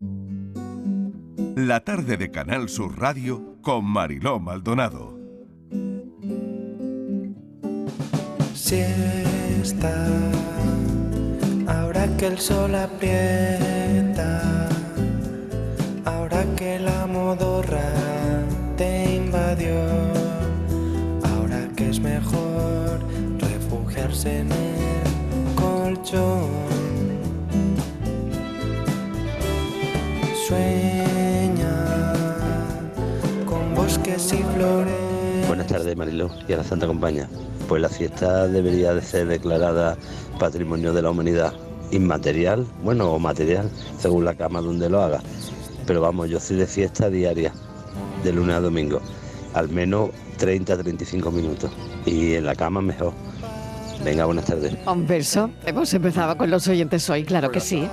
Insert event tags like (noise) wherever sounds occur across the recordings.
La tarde de Canal Sur Radio con Mariló Maldonado. Siesta, ahora que el sol aprieta, ahora que la modorra te invadió, ahora que es mejor refugiarse en el colchón. Flores. Buenas tardes, Mariló, y a la Santa Compañía. Pues la fiesta debería de ser declarada Patrimonio de la Humanidad inmaterial, bueno, o material, según la cama donde lo haga. Pero vamos, yo soy de fiesta diaria, de lunes a domingo, al menos 30-35 minutos. Y en la cama mejor. Venga, buenas tardes. Un beso. Hemos empezado con los oyentes hoy, claro que sí.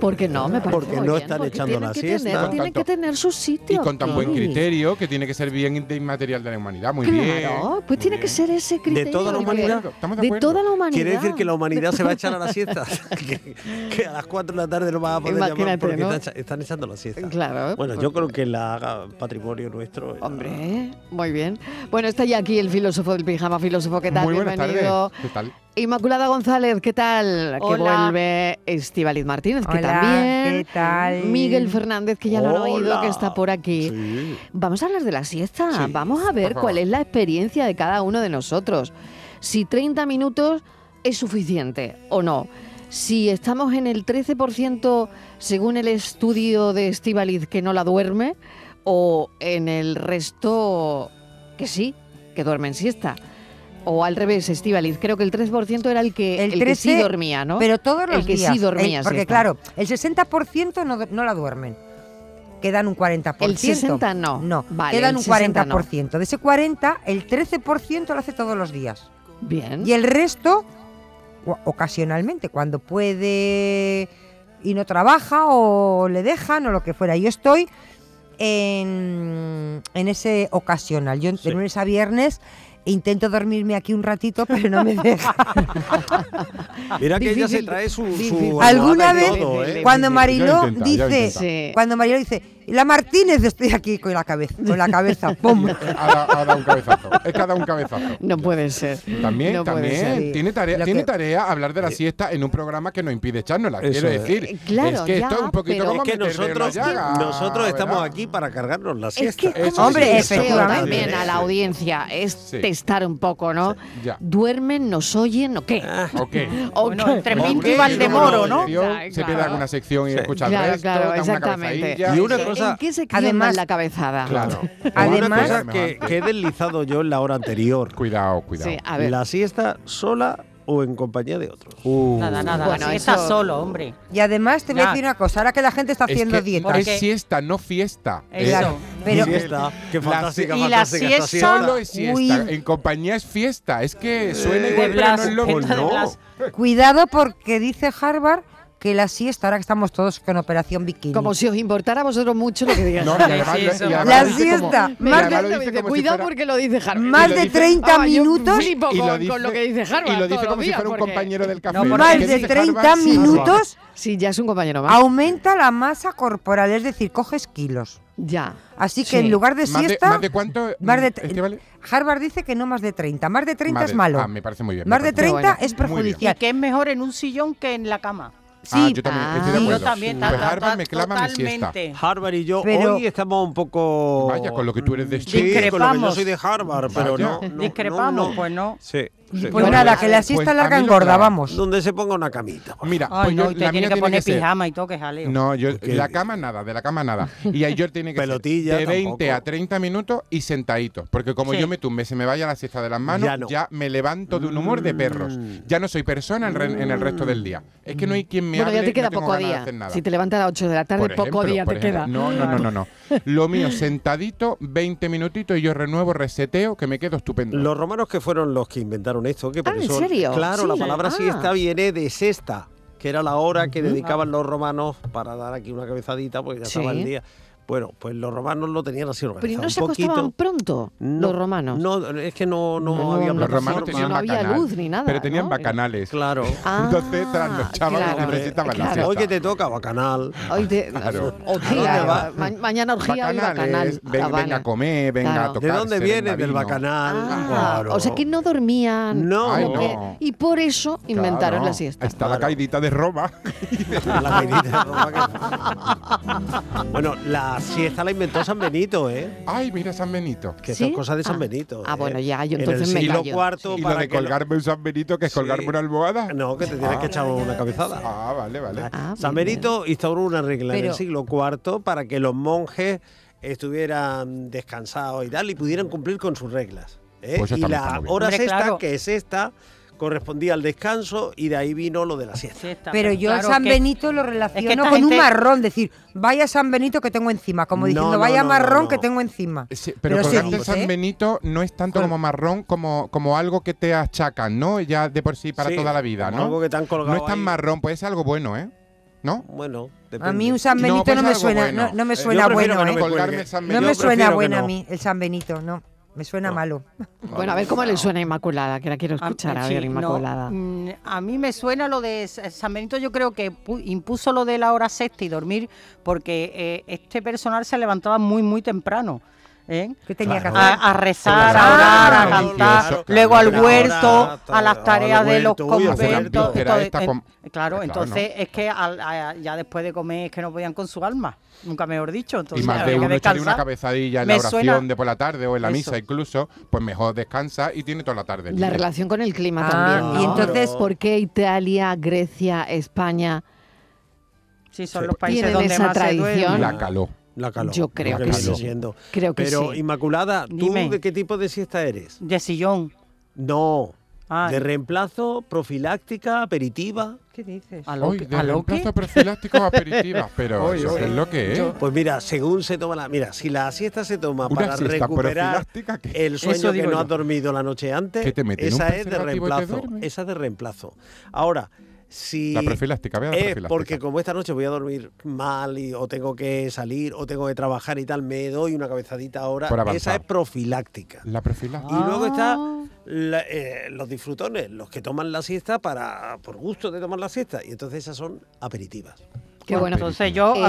¿Por qué no? Me parece Porque muy no bien, están porque echando tienen la que siesta. Tener, Con tienen que tener su sitio. Y con tan buen criterio que tiene que ser bien de inmaterial de la humanidad. Muy bien. Claro, pues tiene que ser ese criterio. toda la porque- humanidad. Estamos de De acuerdo. toda la humanidad. Quiere decir que la humanidad se va a echar a la siesta. que, (laughs) (laughs) que a las 4 de la tarde no va a poder llamar Imagínate, porque ¿no? están, están echando la siesta. Claro. Bueno, yo creo que la haga patrimonio nuestro. Hombre, muy bien. Bueno, está ya aquí el filósofo del pijama, filósofo, ¿qué tal? Muy buenas Bienvenido. tardes. Inmaculada González, ¿qué tal? Que Hola. vuelve Estivaliz Martínez, que Hola, también. ¿qué tal? Miguel Fernández, que ya lo han oído, que está por aquí. Sí. Vamos a hablar de la siesta. Sí, Vamos a ver cuál es la experiencia de cada uno de nosotros. Si 30 minutos es suficiente o no. Si estamos en el 13% según el estudio de Estivaliz que no la duerme o en el resto que sí, que duermen siesta. O al revés, Estivaliz, creo que el 3% era el que, El el que sí 13, dormía, ¿no? Pero todos El los que sí días. dormía El- porque siesta. claro, el 60% no, no la duermen. Quedan un 40%. El 60 no. No, Vale, quedan el un 60 no. 40%. De ese 40, el 13% lo hace todos los días. Bien. Y el resto, ocasionalmente, cuando puede y no trabaja o le dejan o lo que fuera. Yo estoy en, en ese ocasional. Yo Sí. de lunes a viernes intento dormirme aquí un ratito, pero no me deja. (laughs) Mira que ella se trae su. ¿Alguna vez todo, ¿eh? cuando Mariló dice, cuando Mariló dice, la Martínez estoy aquí con la cabeza, con la cabeza, (laughs) ¡pum! Ha dado, ha dado un cabezazo. Es que ha dado un cabezazo. No puede ser. También, No también. ser. Tiene tarea, Lo tiene que- tarea hablar de la siesta en un programa que no impide echárnosla. Eso Quiero es. decir. Eh, claro, es que esto es ya, un poquito como Es que nosotros, llaga, nosotros estamos ¿verdad? aquí para cargarnos la Es siesta. que, Eso Hombre, efectivamente. también a la audiencia es Sí. testar un poco, ¿no? Ya. ¿Duermen, nos oyen o qué? Ah, Ok. (laughs) ¿O Bueno, qué? entre Pinto Pinto y y Valdemoro, ¿no? Se pierde alguna sección y Sí. escucha el resto, exactamente. Y una ¿En- cosa- ¿En qué se Además- la cabezada? Claro. Además- una cosa que, que he deslizado yo en la hora anterior. Cuidado, cuidado. Sí, a ver. La siesta sola o en compañía de otros. Uh. Nada, nada. Bueno, si eso- estás solo, hombre. Y además te voy a decir una cosa, ahora que la gente está Es haciendo que dieta, es siesta, no fiesta. Eso. Es- Claro, pero siesta, qué la fantástica, y la fantástica esta siesta- Solo es siesta. Uy. En compañía es fiesta. Es que suena Eh, igual, de pero no es lo Blas. cuidado porque dice Harvard que la siesta, ahora que estamos todos con operación bikini, Como si os importara a vosotros mucho lo que digan. No, además, Sí, además La como- siesta, más si cuidado porque lo dice Harvard. más de dice- 30 Ah, yo minutos, y lo con, dice- con lo que dice Harvard. Y lo dice todos como si fuera un porque- compañero del café. No, más de dice 30 Harvard, sí, minutos Sí, ya es un compañero más. aumenta la masa corporal, es decir, coges kilos. Ya. Así que Sí. en lugar de ¿Más de, siesta, más de cuánto? más de- Estíbaliz? Harvard dice que no más de 30, más de 30 Más es de- malo. Ah, me parece muy bien. más de parece muy 30 bueno. es bien. Y perjudicial. que es mejor en un sillón que en la cama. Sí, Ah, yo también, estoy de Ah. acuerdo. Yo también. Pues Harvard me clama mi siesta. totalmente. Harvard y yo Pero- hoy estamos un poco. Vaya, con lo que tú eres de Sí, con lo que yo soy de Harvard, pero no. no, Discrepamos, no, no. pues no. Sí. Pues Bueno, nada, pues- que la siesta pues larga engorda, vamos. Donde se ponga una camita. por Mira, Ay, pues yo- no, te la tiene mía que poner pijama y todo, que jaleo. No, yo Porque- la cama nada, de la cama nada. Y ahí yo tiene que Pelotilla ser de 20 tampoco. a 30 minutos y sentadito. Porque como Sí. yo me tumbe, se me vaya la siesta de las manos, Ya me levanto de un humor de perros. Mm. Ya no soy persona en, re- en el resto del día. Es que no hay quien me Bueno, hable, ya te queda no poco día. Si te levantas a las 8 de la tarde, poco día te queda. No, no, no, no, no. (laughs) Lo mío, sentadito, 20 minutitos y yo renuevo, reseteo, que me quedo estupendo. Los romanos que fueron los que inventaron esto, que por Ah, ¿en eso, serio? claro, la palabra Ah. siesta viene de sexta, que era la hora que dedicaban los romanos para dar aquí una cabezadita, pues ya estaba el día. Bueno, pues los romanos lo tenían así Pero ¿y organizado. no se poquito. acostaban pronto No, los romanos? No, es que no, no, No, había los romanos tenían no había luz ni nada, pero tenían ¿no? bacanales. Claro. (laughs) Ah, Entonces trasnochaban claro, la siesta. Hoy que te toca, bacanal. Hoy te, Claro. orgía, ma- mañana orgía bacanal. Ven- venga a comer, venga Claro. a tocar. ¿De dónde viene? Del bacanal. Ah, Claro. O sea que no dormían. No. Ay, que- y por eso inventaron la siesta. Está la caidita de Roma. (laughs) La caidita de Roma bueno, la siesta la inventó San Benito, ¿eh? Ay, mira San Benito. Que ¿Sí? esto es cosa de San Ah. Benito. Ah, ¿eh? bueno, ya, yo En entonces el me siglo callo. cuarto Y lo para de que lo- colgarme un San Benito, que es Sí. colgarme una almohada. No, que te tienes Ah. que echar una cabezada. Ah, vale, vale. Ah, San bien, Benito instauró una regla en el siglo IV para que los monjes estuvieran descansados y tal y pudieran cumplir con sus reglas. ¿eh? Pues y la hora sexta, claro. que es esta, correspondía al descanso y de ahí vino lo de la siesta. Siesta, Pero yo claro San Benito lo relaciono con un marrón, decir, vaya San Benito que tengo encima, como diciendo, no, vaya no, marrón no, que tengo encima. Sí, pero, Pero colgarte dice, San ¿eh? Benito no es tanto como marrón como, como algo que te achacan, ¿no? Ya de por sí para Sí, toda la vida, ¿no? algo que te han colgado no es tan ahí. marrón, puede ser algo bueno, ¿eh? ¿No? Bueno, depende. A mí un San No, Benito pues no, me suena, bueno. no, no me Eh, suena bueno, no ¿eh? me suena que bueno a mí el San Benito, no. Me suena No. malo. Bueno, a ver cómo le suena a Inmaculada, que la quiero A- escuchar. A sí, ver, no, Inmaculada. mm, a mí me suena lo de San Benito, yo creo que pu- impuso lo de la hora sexta y dormir porque eh, este personal se levantaba muy, muy temprano. ¿Eh? ¿Qué tenía Claro. que hacer? A, a rezar, a orar, a cantar, claro, luego al huerto, a las tareas de los la conventos. víspera entonces, esta en- con- claro, Claro, entonces es que al- a- ya después de comer es que no podían con su alma, nunca mejor dicho. Entonces y más de había que uno echarle una cabezadilla en la oración suena- de por la tarde o en la Eso. misa incluso, pues mejor descansa y tiene toda la tarde. La libre. relación con el clima Ah, también. y ¿no? entonces, ¿por qué Italia, Grecia, España Sí, son Sí. los países Tienen donde esa más se duerme. tradición. La caló. La calor. Yo creo que viene sí. siendo. Creo que Pero, sí. Inmaculada, ¿tú Dime. de qué tipo de siesta eres? De sillón. No. Ah, De reemplazo, profiláctica, aperitiva. ¿Qué dices? ¿A lo Hoy, que- de a lo que? reemplazo profiláctico o aperitivas, (laughs) pero Oy, eso oy. es lo que es. Pues mira, según se toma la. Mira, si la siesta se toma Una para recuperar que el sueño que no yo. has dormido la noche antes, ¿Qué te meten, un esa es de reemplazo. Esa es de reemplazo. Ahora, si. La profilástica, vea la es profilástica. porque como esta noche voy a dormir mal y, o tengo que salir o tengo que trabajar y tal, me doy una cabezadita ahora. Por Esa es profiláctica. La profiláctica. Y luego está Ah. la- eh, los disfrutones, los que toman la siesta para por gusto de tomar la siesta. Y entonces esas son aperitivas. Qué bueno. Entonces yo Em.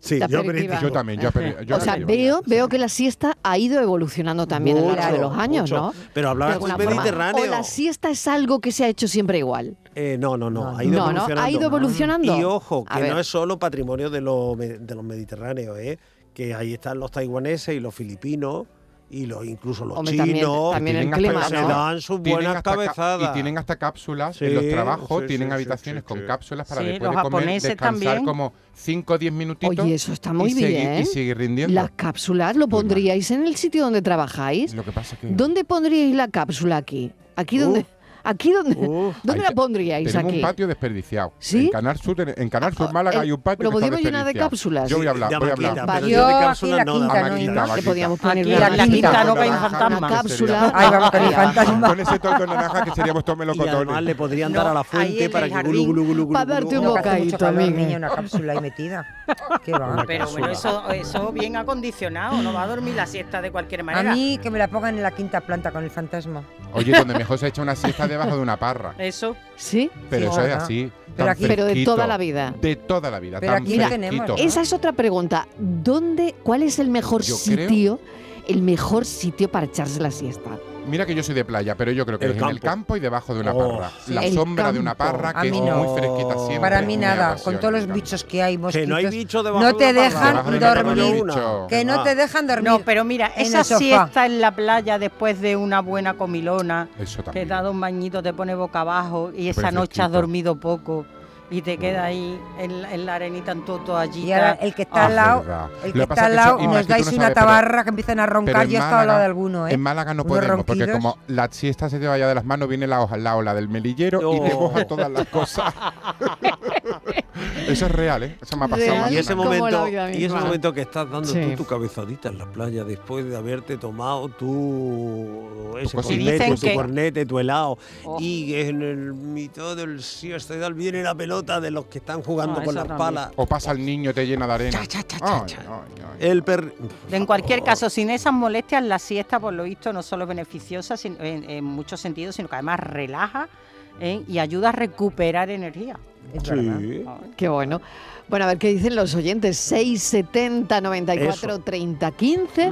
Sí, yo aperitiva. aperitivo. Yo también, yo, aperi- yo o sea, aperitiva. veo, veo que la siesta ha ido evolucionando también a lo largo de los años, mucho. ¿no? Pero De hablabas alguna del forma. Mediterráneo. O la siesta es algo que se ha hecho siempre igual. Eh, no, no, no, ha ido No, no, evolucionando. ha ido evolucionando. Y ojo, que no es solo patrimonio de los, de los mediterráneos, ¿eh? que ahí están los taiwaneses y los filipinos y los incluso los Hombre, chinos. también, también el hasta clima, que se ¿no? dan sus buenas cabezadas. Y tienen hasta cápsulas Sí, en los trabajos, sí, tienen sí, habitaciones sí, con sí. cápsulas para Sí, después los de comer japoneses descansar también. como 5 o 10 minutitos. Oye, eso está muy y seguir- bien. y seguir rindiendo. Las cápsulas lo pondríais en el sitio donde trabajáis. Lo que pasa que ¿Dónde pondríais la cápsula aquí? Aquí donde, aquí donde, Uf. ¿dónde la pondríais tenemos aquí? un patio desperdiciado. ¿Sí? En Canal Sur, en Canal Sur Ah, Málaga eh, hay un patio ¿lo podíamos llenar de cápsulas? Yo voy a hablar, de voy a hablar. Yo de aquí la quinta, de no. Le podíamos poner la- quinta, no naranja, fantasma. cápsula. Ahí vamos con el fantasma. Con ese toldo naranja que seríamos todos (laughs) Y además melocotones. le podrían dar a la fuente en para que gulu, gulu, gulu, para darte un bocadito, niña, una cápsula ahí metida. ¿Qué va? Pero bueno, eso, bien acondicionado, no va a dormir la siesta de cualquier A manera. mí que me la pongan en la quinta planta con el fantasma. Oye, donde mejor se echa una siesta debajo de una parra. Eso. ¿Sí? Pero Sí, eso es así. Pero tan aquí- Pero de toda la vida. De toda la vida. Pero tan aquí fresquito. tenemos, ¿no? Esa es otra pregunta. ¿Dónde, cuál es el mejor Yo sitio, el mejor sitio para echarse la siesta? Mira que yo soy de playa, pero yo creo que El es en el campo. y debajo de una Oh, parra. sí. La El sombra de una parra que es muy fresquita siempre. Para mí nada, apasiona, con todos los bichos que hay, Que mosquitos. no hay bicho debajo No de te dejan de dormir. Que no Ah. te dejan dormir. No, pero mira, esa siesta en la playa después de una buena comilona, Eso que también. dado un bañito te pone boca abajo y esa noche has dormido poco y te queda ahí en, la- en la arenita en todo allí. Y ahora el que está Ah, al lado, verdad. el que que está al lado, nos dais no una sabes, pero- tabarra que empiezan a roncar. Yo he estado al lado de alguno, ¿eh? En Málaga no podemos, porque ronquidos. como la siesta se te vaya de las manos, viene la, hoja- la ola del melillero y te moja todas las cosas. (laughs) Eso es real, ¿eh? Eso me ha pasado. Real. más Y ese la momento, y ese momento que estás dando Sí. tú tu cabezadita en la playa después de haberte tomado tu ese dicen cornete, tu que- cornete, tu helado Oh. y en el mitad del siesta y tal viene la pelota de los que están jugando con las también. palas. O pasa el niño, te llena de arena. Cha, cha, cha, cha, Ay, cha. ay, ay. El per En cualquier caso, sin esas molestias, la siesta, por lo visto, no solo es beneficiosa en, en muchos sentidos, sino que además relaja ¿eh? y ayuda a recuperar energía. Es verdad. Sí. Qué bueno. Bueno, a ver qué dicen los oyentes. 670 94 Eso. 30 15.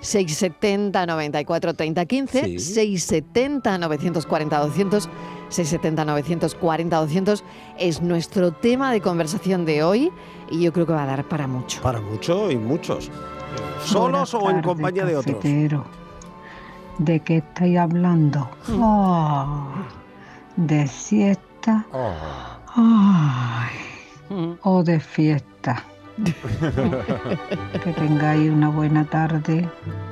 670 94 30 15. Sí. 670 940 200. 670 940 200 es nuestro tema de conversación de hoy y yo creo que va a dar para mucho. Para muchos y muchos. ¿Solos o en compañía de otros? ¿De qué estáis hablando? Ah, ¿De siesta? Oh. Mm. O de fiesta. (laughs) que tengáis una buena tarde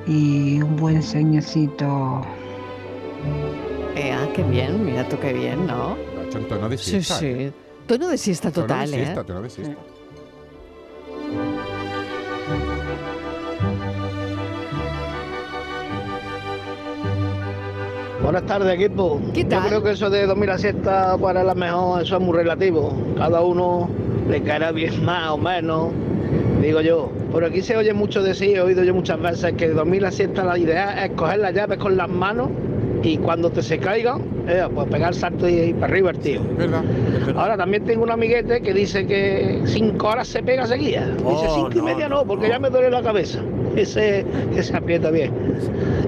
y un buen sueñecito. Eh, ah, qué bien, mira tú qué bien, ¿no? Lo ha hecho en tono de Sí, siesta. sí. ¿eh? Tono de siesta Tono total, de ¿eh? siesta, tono de siesta. Buenas tardes, equipo. ¿Qué tal? Yo creo que eso de dormir la siesta para la mejor, eso es muy relativo. Cada uno le (laughs) caerá bien más o menos, digo yo. Por aquí se oye mucho decir, he oído yo muchas veces que dormir la siesta la idea es coger las llaves con las manos y cuando te se caigan, eh, pues pegar salto y, y para arriba el tío. Es verdad. Ahora también tengo un amiguete que dice que cinco horas se pega seguida. Dice Oh, cinco y media no, no, porque no. ya me duele la cabeza. (laughs) Ese, ese aprieta bien.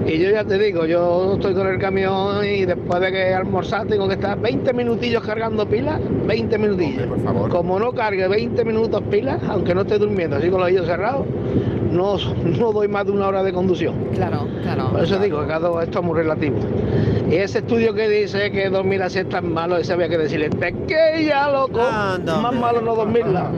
Y yo ya te digo, yo estoy con el camión y después de que almorzar tengo que estar 20 minutillos cargando pilas, 20 minutillos. Hombre, por favor. Como no cargue 20 minutos pilas, aunque no esté durmiendo, así con los ojos cerrados, no, no doy más de una hora de conducción. Claro, claro. Por eso digo cada esto es muy relativo. Y ese estudio que dice que dormir siesta es malo, ese había que decirle, te que ya loco, más malo no dormirla.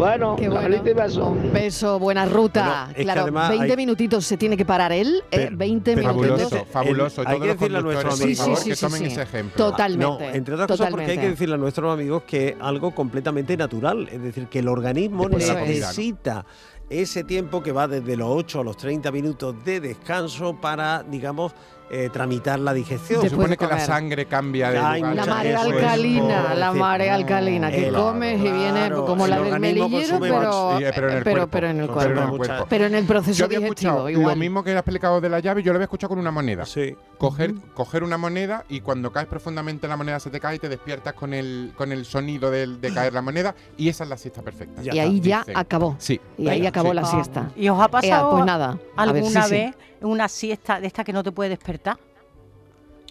Bueno, Qué bueno. cafelito y beso. Un beso, buena ruta. Bueno, que claro, además 20 hay- minutitos se tiene que parar él, ¿eh? Pero- 20 pero minutos. Fabuloso, entonces, fabuloso. el- hay que decirle a nuestros amigos- Sí, que sí, sí, tomen sí. ese ejemplo. Totalmente. No, entre otras cosas porque hay que decirle a nuestros amigos que es algo completamente natural, es decir, que el organismo necesita ese tiempo que va desde los 8 a los 30 minutos de descanso para, digamos, eh, tramitar la digestión. Se supone que la sangre cambia de Ay, lugar. La marea eso es, alcalina, la marea alcalina, que comes y viene claro, como la el del melillero, pero, Sí, pero en el pero, cuerpo. pero en el Pero cuerpo. en el Mucha- cuerpo. Pero en el proceso Yo había digestivo, escuchado igual. lo mismo que has explicado de la llave, yo lo había escuchado con una moneda. Sí. Coger, coger una moneda y cuando caes profundamente la moneda se te cae y te despiertas con el, con el sonido de, caer la moneda y esa es la siesta perfecta. Ya y ahí ya dicen. acabó. Sí. Y ahí acabó sí. la siesta. ¿Y os ha pasado pues nada. a ver, alguna vez una siesta de esta que no te puede despertar?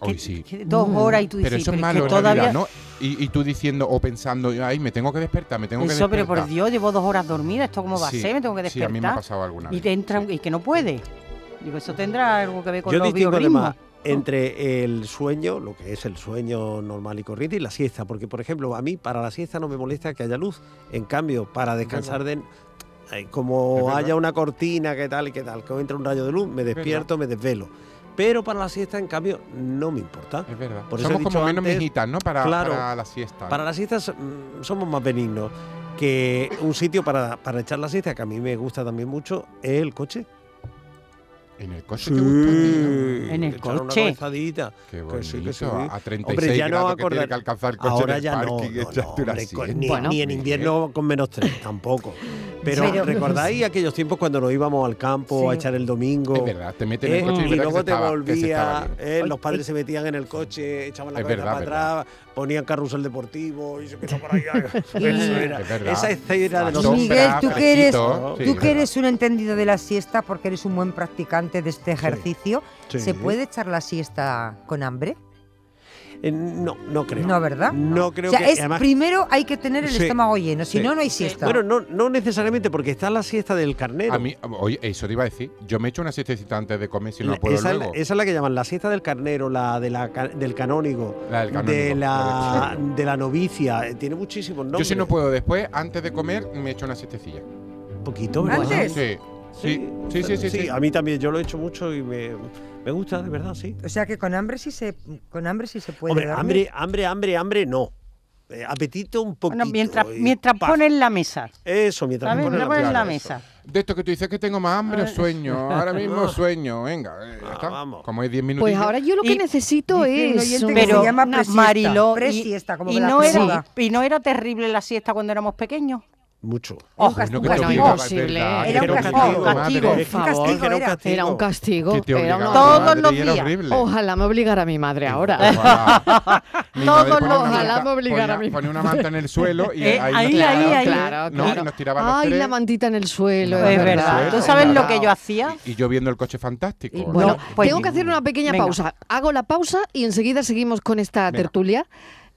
Hoy Que- sí. que dos Mm. horas y tú dices, Pero eso es "Pero malo que en todavía... realidad, ¿no? Y, y tú diciendo o pensando, ay, me tengo que despertar, me tengo que Eso, despertar. pero por Dios, llevo dos horas dormida, ¿esto cómo va a ser? Me tengo que Sí, a mí me ha despertar. pasado alguna y te entra y que no puede. Digo, eso tendrá algo que ver con Yo los biorritmos. además entre el sueño, lo que es el sueño normal y corriente, y la siesta. Porque, por ejemplo, a mí para la siesta no me molesta que haya luz. En cambio, para descansar de... eh, Como haya una cortina, que tal y que tal, que entra un rayo de luz, me despierto, me desvelo. Pero para la siesta, en cambio, no me importa. Es verdad. Por eso Somos como menos antes- mijitas, ¿no? Para, Claro. para la siesta. Para la siesta mm, somos más benignos. Que un sitio para, para echar la siesta, que a mí me gusta también mucho, es el coche. En el coche gusta, tío. En el echar una coche. cabezadita. Qué Que sí, que sí. bonito, A 36 Hombre, ya no que tiene acordar- que alcanzar el coche Ahora en el ya no, parking, no, no, una hombre, con- siesta. ni, Bueno. ni en invierno con menos tres, tampoco. Pero, Pero- ¿recordáis (laughs) aquellos tiempos cuando nos íbamos al campo a Sí. echar el domingo? Es verdad, te metes en Eh, el coche y, y luego que te estaba- que volvía, eh, los padres se metían en el coche, echaban la cabeza verdad, para atrás, ponían carrusel deportivo y se quedó por allá. (laughs) Eso era- Es verdad. esa escena de los Miguel, tú que sí, que verdad. eres un entendido de la siesta porque eres un buen practicante de este ejercicio, Sí. ¿se puede echar la siesta con hambre? Eh, no, no creo. No, ¿verdad? No creo o sea, que es además- primero hay que tener el Sí, estómago lleno, si sí. no, no hay siesta. Bueno, no, no necesariamente porque está la siesta del carnero. A mí, oye, eso te iba a decir. Yo me echo una siestecita antes de comer si no puedo esa, es la- luego. esa es la que llaman la siesta del carnero, la, de la del canónigo, La del de canónigo, la, la de la novicia. eh, Tiene muchísimos nombres. Yo si no puedo después, antes de comer, me echo una siestecilla. Un poquito, ¿verdad? ¿Antes? Sí, sí, sí, sí, sí. sí. A mí también, yo lo he hecho mucho y me, me gusta, de verdad, sí. O sea que con hambre sí se, con hambre sí se puede Hombre, dormir. hambre, hambre, hambre, hambre, no. eh, apetito un poquito. Bueno, mientras, y mientras pa. ponen la mesa. Eso, mientras ¿Sabes? ponen Mientras ponen la mesa. De esto que tú dices que tengo más hambre o sueño. Ahora mismo (laughs) sueño. Venga, eh, ya Ah, está. Como hay 10 minutos. Pues ahora yo lo que Y necesito es... un- que se Pero llama una- presiesta. Mariló, y, como la no, era, y no era terrible la siesta cuando éramos pequeños. Mucho. Oh, Bueno, que es imposible. Era un castigo, madre. Por un castigo, era un castigo. Todos madre, los días. Ojalá me obligara mi madre ahora. (laughs) Mi Todos madre los- ojalá me obligara a mí. Ponía una manta en el suelo y (laughs) Eh, ahí, ahí, ahí, ahí. Claro, No, claro. y nos tiraba los Ay, tres. la mantita en el suelo. Es verdad. ¿Tú es sabes lo que yo hacía? Y yo viendo el coche fantástico. Bueno, No, pues- tengo que hacer una pequeña pausa. Hago la pausa y enseguida seguimos con esta tertulia.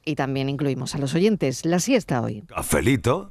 Y también incluimos a los oyentes. La siesta hoy. Cafelito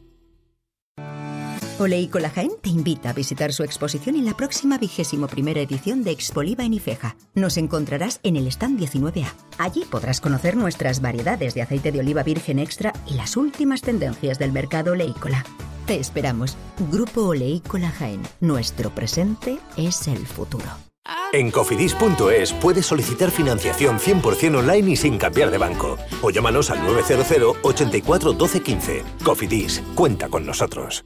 Oleícola Jaén te invita a visitar su exposición en la próxima vigésimo primera edición de Expoliva en Ifeja. Nos encontrarás en el stand 19A. Allí podrás conocer nuestras variedades de aceite de oliva virgen extra y las últimas tendencias del mercado oleícola. Te esperamos. Grupo Oleícola Jaén. Nuestro presente es el futuro. En cofidis.es puedes solicitar financiación 100% online y sin cambiar de banco. O llámanos al 900 84 12 15. Cofidis, cuenta con nosotros.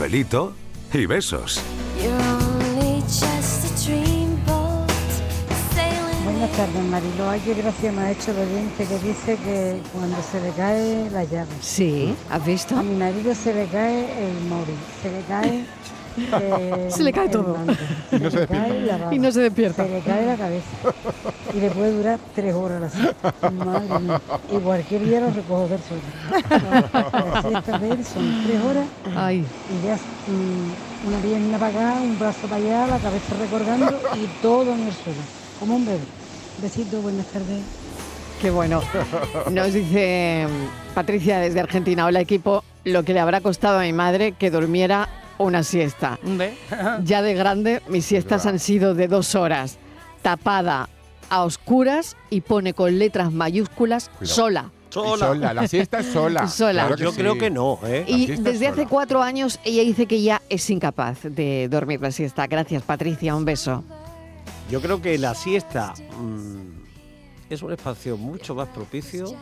Cafelito y besos. Buenas tardes, Marilo. Ay, qué gracia me ha hecho el oyente que dice que cuando se le cae la llave. Sí, ¿has visto? A mi marido se le cae el móvil, se le cae. Eh, Se le cae todo. Y no se cae despierta. baba, Y no se despierta. Se le cae la cabeza. Y le puede durar tres horas la siesta. Madre mía. Y cualquier día lo recojo del suelo. La siesta de él son tres horas. Ay. Y ya mm, una pierna para acá, un brazo para allá, la cabeza recorgando y todo en el suelo. Como un bebé. Besito, buenas tardes. Qué bueno. Nos dice mm, Patricia desde Argentina, hola equipo, lo que le habrá costado a mi madre que durmiera una siesta. (laughs) Ya de grande, mis siestas han sido de dos horas, tapada a oscuras y pone con letras mayúsculas Cuidado. sola. Sola, la siesta es sola. (laughs) Sola. Claro Yo sí. creo que no, ¿eh? Y desde hace cuatro años ella dice que ya es incapaz de dormir la siesta. Gracias Patricia, un beso. Yo creo que la siesta mm, es un espacio mucho más propicio.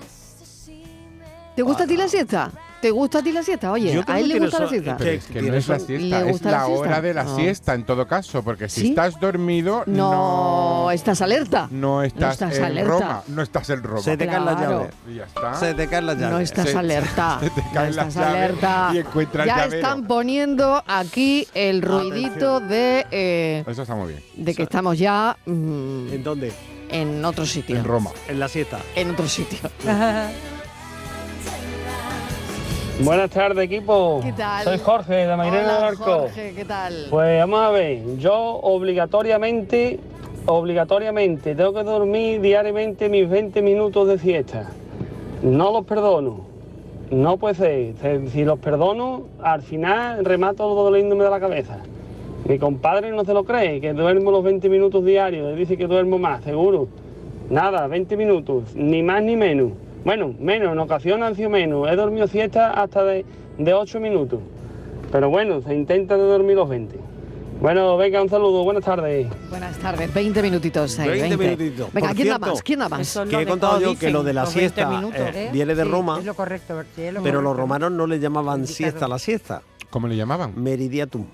¿Te gusta a ti la siesta? ¿Te gusta a ti la siesta? Oye, ¿a él le gusta la siesta? Pero es que no es la siesta, ¿Le es la, la siesta? hora de la No. siesta en todo caso, porque si ¿Sí? estás dormido No, estás alerta. no estás, estás en alerta. Roma, no estás en Roma. Se te caen las Claro. llaves. Y ya está. Se te caen las llaves. No estás Se- alerta. (laughs) se te no caen las estás llaves alerta. y encuentras ya llavero. están poniendo aquí el ruidito de, eh, Eso está muy bien. de que estamos ya mm, ¿En dónde? en otro sitio. En Roma. En la siesta. En otro sitio. (laughs) Buenas tardes, equipo. ¿Qué tal? Soy Jorge de Mairena del Arco. Jorge, ¿qué tal? Pues vamos a ver, yo obligatoriamente, obligatoriamente tengo que dormir diariamente mis 20 minutos de siesta. No los perdono. No puede ser. Se- Si los perdono, al final remato doliéndome de la cabeza. Mi compadre no se lo cree, que duermo los 20 minutos diarios. Él dice que duermo más, seguro. Nada, 20 minutos, ni más ni menos. Bueno, menos, en ocasiones han sido menos. He dormido siesta hasta de, de 8 minutos. Pero bueno, se intenta de dormir los 20. Bueno, venga, un saludo, buenas tardes. Buenas tardes, 20 minutitos ahí. 20 20. minutitos. Venga, Por ¿quién da más? ¿Quién da más? que he contado yo que lo de la siesta eh, ¿Eh? viene de Sí, Roma, Es lo correcto. sí, es lo pero los romanos no le llamaban siesta a la siesta. ¿Cómo le llamaban? Meridiatum.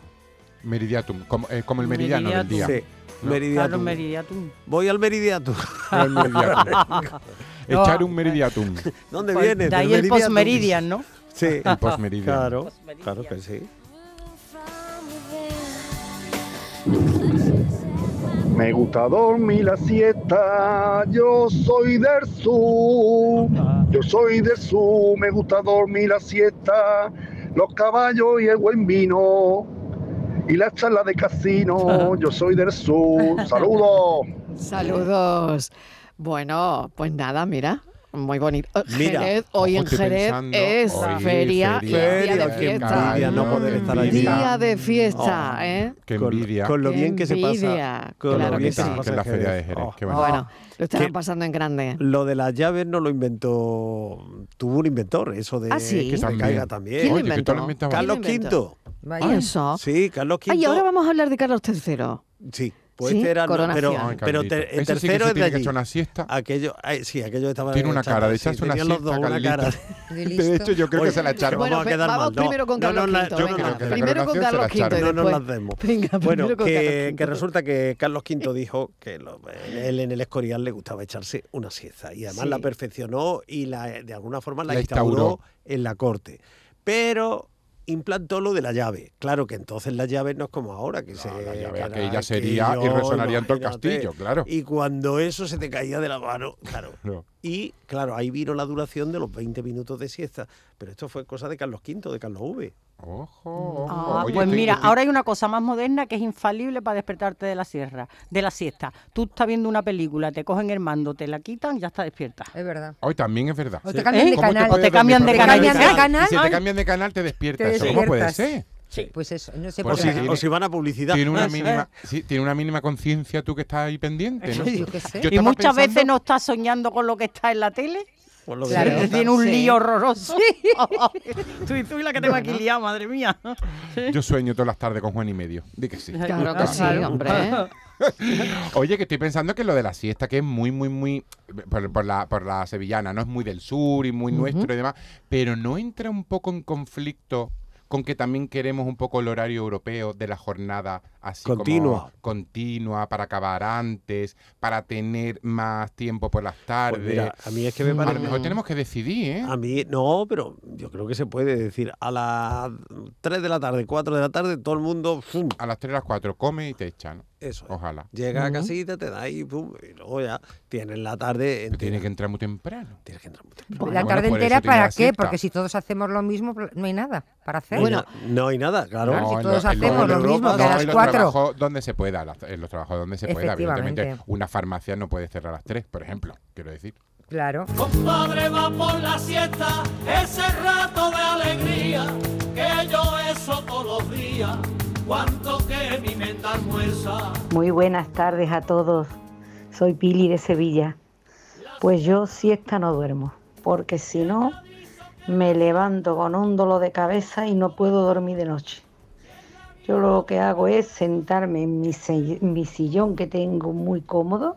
Meridiatum, como, eh, como el meridiano del día. Sí, ¿no? meridiatum. Claro, meridiatum. Voy al meridiatum. (laughs) Echar un meridiatum. (laughs) ¿Dónde Pues viene? de ahí el post-meridian, ¿no? Sí. El post-meridian. Claro, claro que sí. Me gusta dormir la siesta, yo soy del sur, yo soy del sur, me gusta dormir la siesta, los caballos y el buen vino y la charla de casino, (laughs) yo soy del sur, saludos. Saludos. Bueno, pues nada, mira. Muy bonito. Eh, Mira, Jerez, hoy en Jerez pensando, es hoy, feria, y feria. día de Feria, fiesta. envidia no poder estar allí. Día de fiesta, Oh, ¿eh? Qué Con- envidia. Con, lo Qué bien que se envidia, pasa. Con claro lo que bien sí. Que pasa es la feria de Jerez. Oh. qué bonito. Bueno, lo estarán Que- pasando en grande. Lo de las llaves no lo inventó, tuvo un inventor, eso de ¿Ah, sí? que se También. caiga también. ¿Quién lo que inventó? Carlos. V. Vaya. ¿Y eso? Sí, Carlos V. Ay, ahora vamos a hablar de Carlos III. Sí, pues Sí, este era, no, coronación. pero, Ay, pero Carlito. te- el Ese sí que tercero es de que allí. echar una siesta. Aquello, ay, sí, aquello estaba Tiene una cara de sí, echarse una siesta, dos una cara. De (laughs) hecho, yo creo que se la echaron. Bueno, vamos a quedar vamos mal. No, primero con no, Carlos no, no (laughs) venga. creo que la primero con Carlos echaron. No nos las demos. Venga, Bueno, que, resulta que Carlos V dijo que lo- él en el Escorial le gustaba echarse una siesta y además Sí. la perfeccionó y la, de alguna forma la, La instauró, instauró. en la corte. Pero implantó lo de la llave. Claro que entonces la llave no es como ahora, que se... la llave que era aquella sería y resonaría en todo el castillo, claro. Y cuando eso se te caía de la mano, claro. (laughs) No. Y claro, ahí vino la duración de los 20 minutos de siesta. Pero esto fue cosa de Carlos V, de Carlos V. Ojo, ojo. Ah, Oye, pues estoy- mira, estoy- ahora hay una cosa más moderna que es infalible para despertarte de la sierra, de la siesta. Tú estás viendo una película, te cogen el mando, te la quitan, ya está despierta. Es verdad. Hoy también es verdad. O te cambian de ¿Cómo te canal. O te cambian de canal. si te cambian de canal, te despiertas. Te ¿Eso cómo puede despiertas. ser? Pues eso, no sé O por si, qué. o si van a publicidad. Tiene una sí. mínima, sí, tiene una mínima conciencia tú que estás ahí pendiente, ¿no? (laughs) Yo qué sé. Yo Y muchas veces no estás soñando con lo que está en la tele. Por lo Claro. (laughs) Tiene un Sí. lío horroroso. (laughs) tú y tú y la que tengo aquí liada, madre mía. Yo sueño todas las tardes con Juan y medio. Di que sí. Claro que sí, Claro. hombre. (laughs) Oye, que estoy pensando que lo de la siesta, que es muy, muy, muy. Por, por la, por la sevillana, no es muy del sur y muy nuestro y demás, pero no entra un poco en conflicto con que también queremos un poco el horario europeo de la jornada así Continua. como continua, para acabar antes, para tener más tiempo por las Pues tardes. mira, a mí es que me a parece... lo mejor tenemos que decidir, ¿eh? A mí, no, pero yo creo que se puede decir. A las 3 de la tarde, 4 de la tarde, todo el mundo... ¡fum! A las 3 a las 4 come y te echan. Eso es. Ojalá. Llega a casita, te da ahí, pum, y luego ya tienes la tarde Pero entera. tiene que entrar muy temprano. Tienes que entrar muy temprano. La Bueno, tarde entera, ¿para la qué? Porque si todos hacemos lo mismo, no hay nada para hacer. Bueno, no hay nada, claro. Si todos lo- hacemos lo mismo no, que a las cuatro. donde se pueda, en los trabajos donde se pueda. Evidentemente, una farmacia no puede cerrar a las 3, por ejemplo, quiero decir. Claro. Compadre va por la siesta, ese rato de alegría, que yo eso todos los días, Muy buenas tardes a todos. Soy Pili de Sevilla. Pues yo siesta no duermo, porque si no me levanto con un dolor de cabeza y no puedo dormir de noche. Yo lo que hago es sentarme en mi, en mi sillón que tengo muy cómodo,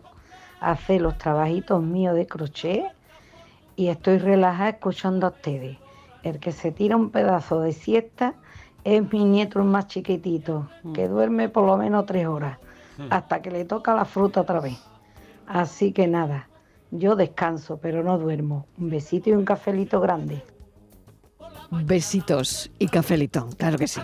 hacer los trabajitos míos de crochet y estoy relajada escuchando a ustedes. El que se tira un pedazo de siesta es mi nieto el más chiquitito, que duerme por lo menos tres horas, hasta que le toca la fruta otra vez. Así que nada, yo descanso, pero no duermo. Un besito y un cafelito grande. Besitos y cafelito, claro que sí.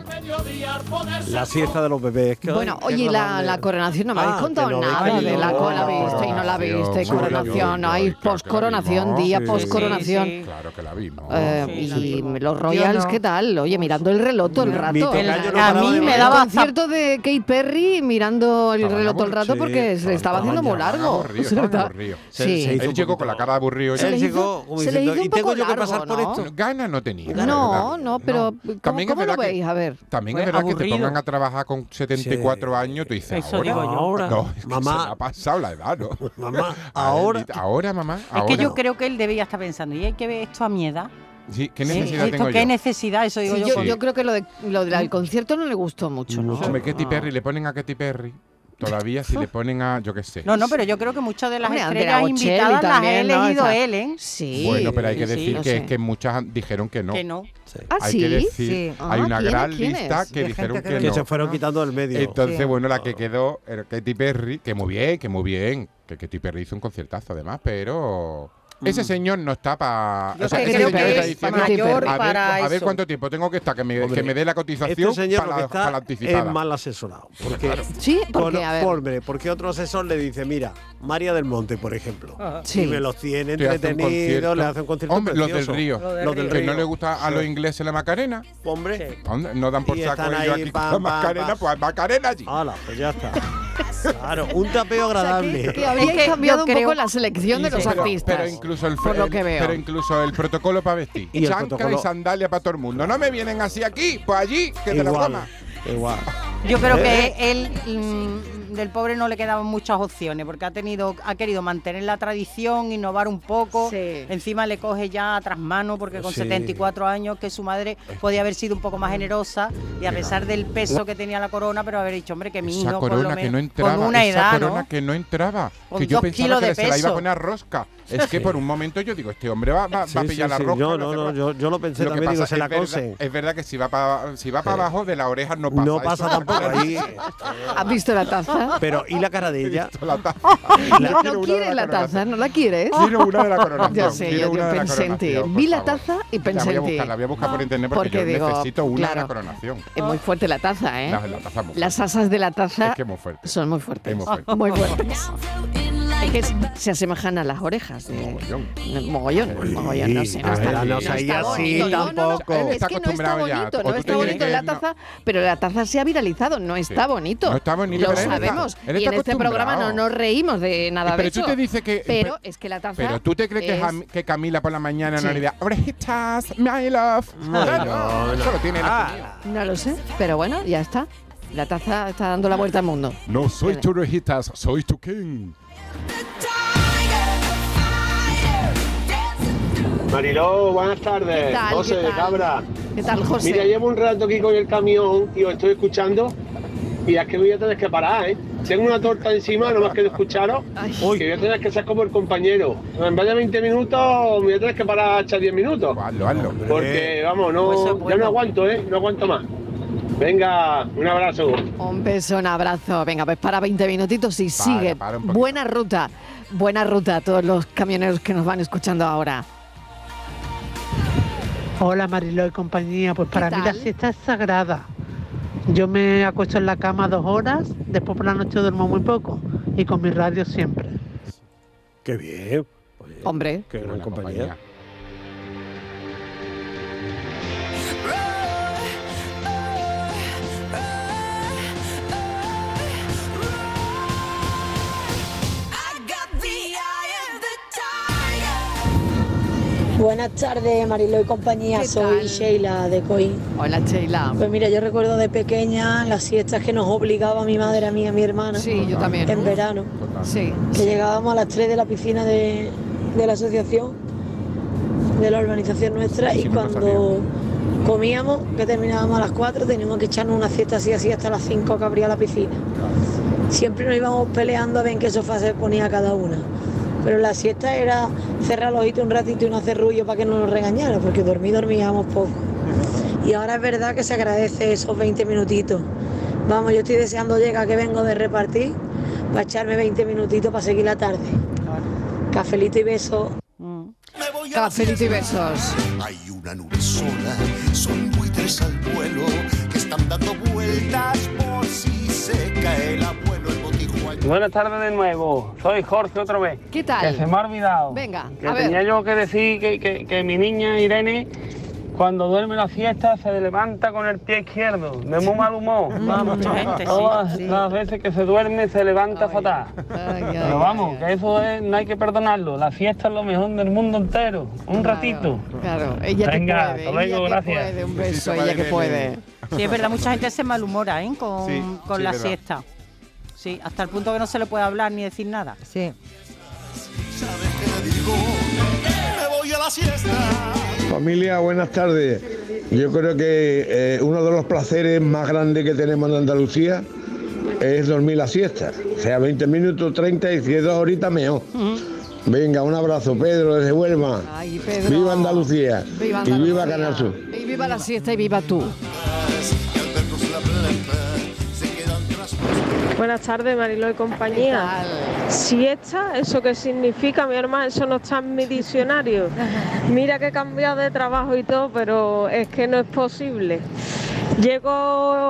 La siesta de los bebés. que- Bueno, oye, la, la coronación, no me Ah, habéis que contado no nada de la no, cola, la viste y no la viste, coronación, vimos, hay vimos. día Sí, poscoronación. sí, sí. Claro que la vimos. Eh, y los Royals, no. ¿qué tal? Oye, mirando el reloj todo el rato. no a mí me daba concierto de Kate Perry mirando el reloj todo el rato porque se estaba haciendo muy largo. (laughs) Se llegó con la cara aburrido. Se le llegó hizo- como se le diciendo, hizo un ¿y tengo poco yo que largo, pasar por ¿no? esto? Gana no tenía. No, verdad. no, pero ¿cómo, También es cómo lo verdad que- veis? A ver. También Pues es verdad que te aburrido. pongan a trabajar con 74 años, tú dices, Eso ahora, digo yo. Ahora, no, es que mamá. se me ha pasado la edad, ¿no? Mamá, (laughs) ahora. Ahora, mamá, Es ahora. que yo creo que él debía estar pensando, y hay que ver esto a mi edad. Sí, ¿qué Sí, necesidad esto, tengo ¿Qué yo? necesidad? Eso digo Sí, yo. yo, con- yo creo que lo, de, lo del concierto no le gustó mucho, ¿no? Hombre, Katy Perry, le ponen a Katy Perry. Todavía si le ponen a, yo qué sé. No, no, pero yo creo que muchas de las Hombre, Andrea estrellas Bocelli invitadas las ha también, ¿no? elegido Esa- él, ¿eh? Sí. Bueno, pero hay que sí, decir no que sé. es que muchas dijeron que no. Que no. Ah, hay sí. que decir, Sí. hay Ah, una ¿quiénes? gran ¿Quiénes? lista De que dijeron gente que, que Que no. se fueron quitando del medio. Entonces, Sí. bueno, la que quedó era Katy Perry, que muy bien, que muy bien, que Katy Perry hizo un conciertazo además, pero ese señor no está para... Yo o sea, creo ese que señor está es diciendo, mayor a ver, para a ver eso. cuánto tiempo tengo que estar, que me, Hombre, que me dé la cotización Este señor para, lo que la- está para la anticipada. es mal asesorado. Porque, (laughs) Sí, con- porque, a ver. hombre, porque otro asesor le dice, mira, María del Monte, por ejemplo, Sí. y me los tiene entretenidos, le hace un concierto Hombre, los del precioso. Río. Los del Río. Que no le gusta a los ingleses la Macarena. Hombre. No dan por Y saco ellos ahí, aquí con la Macarena, pues Macarena allí. hala, pues ya está. (laughs) Claro, un tapeo O sea, agradable. que, que cambiado un poco creo- la selección de los artistas. pero incluso el, por lo el- que veo. pero incluso el protocolo para vestir. Y Chancla protocolo- y sandalia para todo el mundo. No me vienen así aquí, pues allí, que te lo Igual, igual. Yo creo ¿Eh? que él mm, del pobre no le quedaban muchas opciones porque ha tenido ha querido mantener la tradición, innovar un poco. Sí. Encima le coge ya a tras mano porque con Sí. 74 años que su madre podía haber sido un poco más generosa y a pesar del peso que tenía la corona, pero haber dicho, hombre, que mi Esa hijo por lo corona que no entraba, con una esa edad, corona ¿no? que no entraba, Con que yo pensaba kilos que de se la iba a peso. poner a rosca. Es que por un momento yo digo, este hombre va, va- Sí, va a sí, pillar la sí. rosca. Yo no, no, yo, yo lo pensé Lo que también, digo, se la es verdad- cosen. Es verdad que si va para si va para abajo de la oreja no pasa. No pasa tampoco ahí. (laughs) ¿Has visto la taza? Pero, ¿y la cara de ella? La taza. (laughs) No, no una de quieres la coronación. taza, no la quieres. Quiero una de la (laughs) coronación. Ya sé, yo, una de la pensé en ti. Vi la taza y La pensé en ti. la voy a buscar por internet porque, Porque yo digo, necesito una de claro. la coronación. Es muy fuerte la taza, ¿eh? La, la taza muy Las asas de la taza Es que muy fuerte. son muy fuertes. Es muy fuerte. Muy (laughs) fuertes. Es que se asemejan a las orejas. de- Mogollón. Mogollón, mogollón, no sé. No está, ver, no está así bonito, no, no, no, tampoco. Es está que no está acostumbrado ya. bonito, no está bonito la taza, pero la taza se ha viralizado, no está bonito. No está bonito, Lo pero está- sabemos. y está en este programa no nos reímos de nada de Pero eso. tú te dices que. Pero es que la taza. Pero tú te crees que, es- Jam- que Camila por la mañana Sí. no le diría orejitas, my love. Claro, no, no. Eso lo tiene él Ah. No lo sé, pero bueno, ya está. La taza está dando la vuelta al mundo. No soy tu orejitas, soy tu king. Mariló, buenas tardes. ¿Qué tal? José ¿Qué de tal? Cabra. ¿Qué tal, José? Mira, llevo un rato aquí con el camión y os estoy escuchando. Y es que voy a tener que parar, ¿eh? Tengo una torta encima, no más que escucharos. Ay. Que voy a tener que ser como el compañero. En vez de 20 minutos, me voy a tener que parar hasta 10 minutos. Hazlo, hazlo. Porque, vamos, Pues no, es ya no aguanto, ¿eh? No aguanto más. Venga, un abrazo. Un beso, un abrazo. Venga, pues para 20 minutitos y Para, sigue. para. Buena ruta. Buena ruta a todos los camioneros que nos van escuchando ahora. Hola Mariló y compañía, pues para mí la siesta es sagrada. Yo me acuesto en la cama dos horas, después por la noche duermo muy poco y con mi radio siempre. Qué bien. Oye, Hombre, Qué gran compañía. Buenas tardes, Marilo y compañía. ¿Qué Soy tal? Sheila de Coín. hola Sheila. Pues mira, yo recuerdo de pequeña las siestas que nos obligaba mi madre, a mí y a mi hermana Sí, yo también. en verano. Sí. Que llegábamos a las 3 de la piscina de, de la asociación, de la urbanización nuestra, y cuando comíamos, que terminábamos a las 4, teníamos que echarnos una siesta así, así hasta las 5 que abría la piscina. Siempre nos íbamos peleando a ver en qué sofá se ponía cada una. Pero la siesta era cerrar los ojitos un ratito y no hacer ruido para que no nos regañara, porque dormir dormíamos poco. Y ahora es verdad que se agradece esos 20 minutitos. Vamos, yo estoy deseando llegar que vengo de repartir para echarme 20 minutitos para seguir la tarde. Cafelito y beso. Mm. Cafelito y besos. Hay una nube sola, son buitres al vuelo que están dando vueltas por si se cae el botijo. Buenas tardes de nuevo, soy Jorge otra vez. ¿Qué tal? Que se me ha olvidado. Venga, Que a ver. tenía yo que decir que, que- que mi niña Irene, cuando duerme la siesta, se levanta con el pie izquierdo, de muy mal humor. Vamos, mucha gente, sí, Todas sí. las veces que se duerme se levanta fatal. Pero vamos, que eso es- no hay que perdonarlo. La fiesta es lo mejor del mundo entero. Un ratito. Claro, ella Venga, que hasta puede. luego, ella que gracias. puede, un beso, ella que puede. Sí, es verdad, mucha gente se malhumora ¿eh? con, Sí, con sí, la verdad. siesta. Sí, hasta el punto que no se le puede hablar ni decir nada. Sí. Me voy a la siesta. Familia, buenas tardes. Yo creo que eh, uno de los placeres más grandes que tenemos en Andalucía es dormir la siesta. Sea 20 minutos, 30 y si es dos horitas mejor. Venga, un abrazo, Pedro, desde Huelva. Ay, Pedro. Viva Andalucía. Viva Y viva Andalucía. Canal Sur. Y viva la siesta y viva tú. Buenas tardes, Marilo y compañía. Siesta, ¿eso qué significa, mi hermano? Eso no está en mi diccionario. (laughs) Mira que he cambiado de trabajo y todo, pero es que no es posible. Llego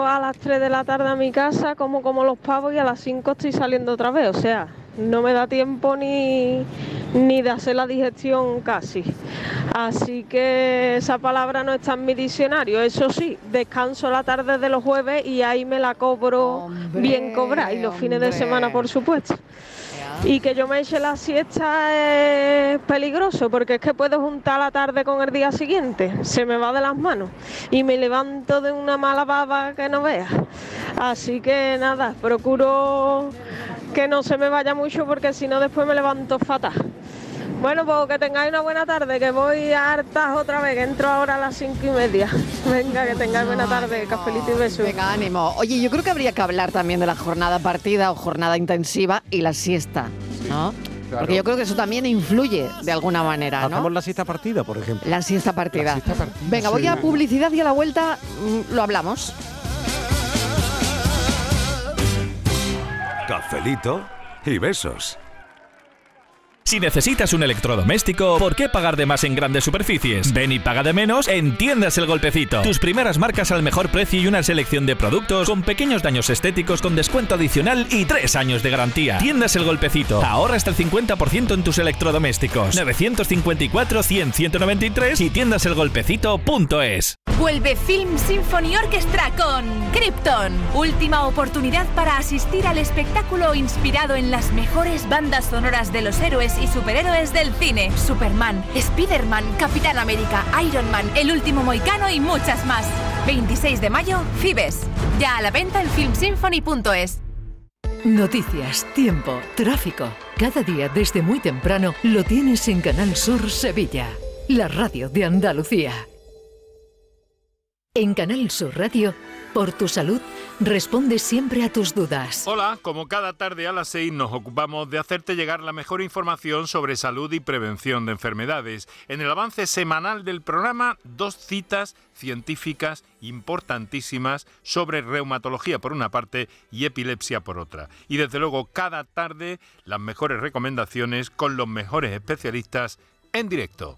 a las 3 de la tarde a mi casa, como como los pavos y a las 5 estoy saliendo otra vez. O sea, no me da tiempo ni, ni de hacer la digestión casi. Así que esa palabra no está en mi diccionario. Eso sí, descanso la tarde de los jueves y ahí me la cobro bien cobrada. Y los fines de semana, por supuesto. Y que yo me eche la siesta es peligroso porque es que puedo juntar la tarde con el día siguiente. Se me va de las manos. Y me levanto de una mala baba que no veas. Así que nada, procuro que no se me vaya mucho porque si no después me levanto fatal. Bueno, pues que tengáis una buena tarde, que voy a hartas otra vez, que entro ahora a las cinco y media. (laughs) Venga, que tengáis buena tarde, cafelito y besos. Venga, ánimo. Oye, yo creo que habría que hablar también de la jornada partida o jornada intensiva y la siesta, ¿no? Porque yo creo que eso también influye de alguna manera, ¿no? Hacemos la siesta partida, por ejemplo. La siesta partida. La siesta partida, Venga, voy a publicidad y a la vuelta mm, lo hablamos. Cafelito y besos. Si necesitas un electrodoméstico, ¿por qué pagar de más en grandes superficies? Ven y paga de menos en Tiendas El Golpecito. Tus primeras marcas al mejor precio y una selección de productos con pequeños daños estéticos con descuento adicional y tres años de garantía. Tiendas El Golpecito. Ahorra hasta el 50% en tus electrodomésticos. 954-100-193 y tiendaselgolpecito.es. Vuelve Film Symphony Orchestra con Krypton. Última oportunidad para asistir al espectáculo inspirado en las mejores bandas sonoras de los héroes y superhéroes del cine. Superman, Spider-Man, Capitán América, Iron Man, El Último Moicano y muchas más. 26 de mayo, Fibes. Ya a la venta en filmsymphony.es. Noticias, tiempo, tráfico. Cada día desde muy temprano lo tienes en Canal Sur Sevilla, la radio de Andalucía. En Canal Sur Radio, por tu salud, responde siempre a tus dudas. Hola, como cada tarde a las 6 nos ocupamos de hacerte llegar la mejor información sobre salud y prevención de enfermedades. En el avance semanal del programa, dos citas científicas importantísimas sobre reumatología por una parte y epilepsia por otra. Y desde luego cada tarde las mejores recomendaciones con los mejores especialistas en directo.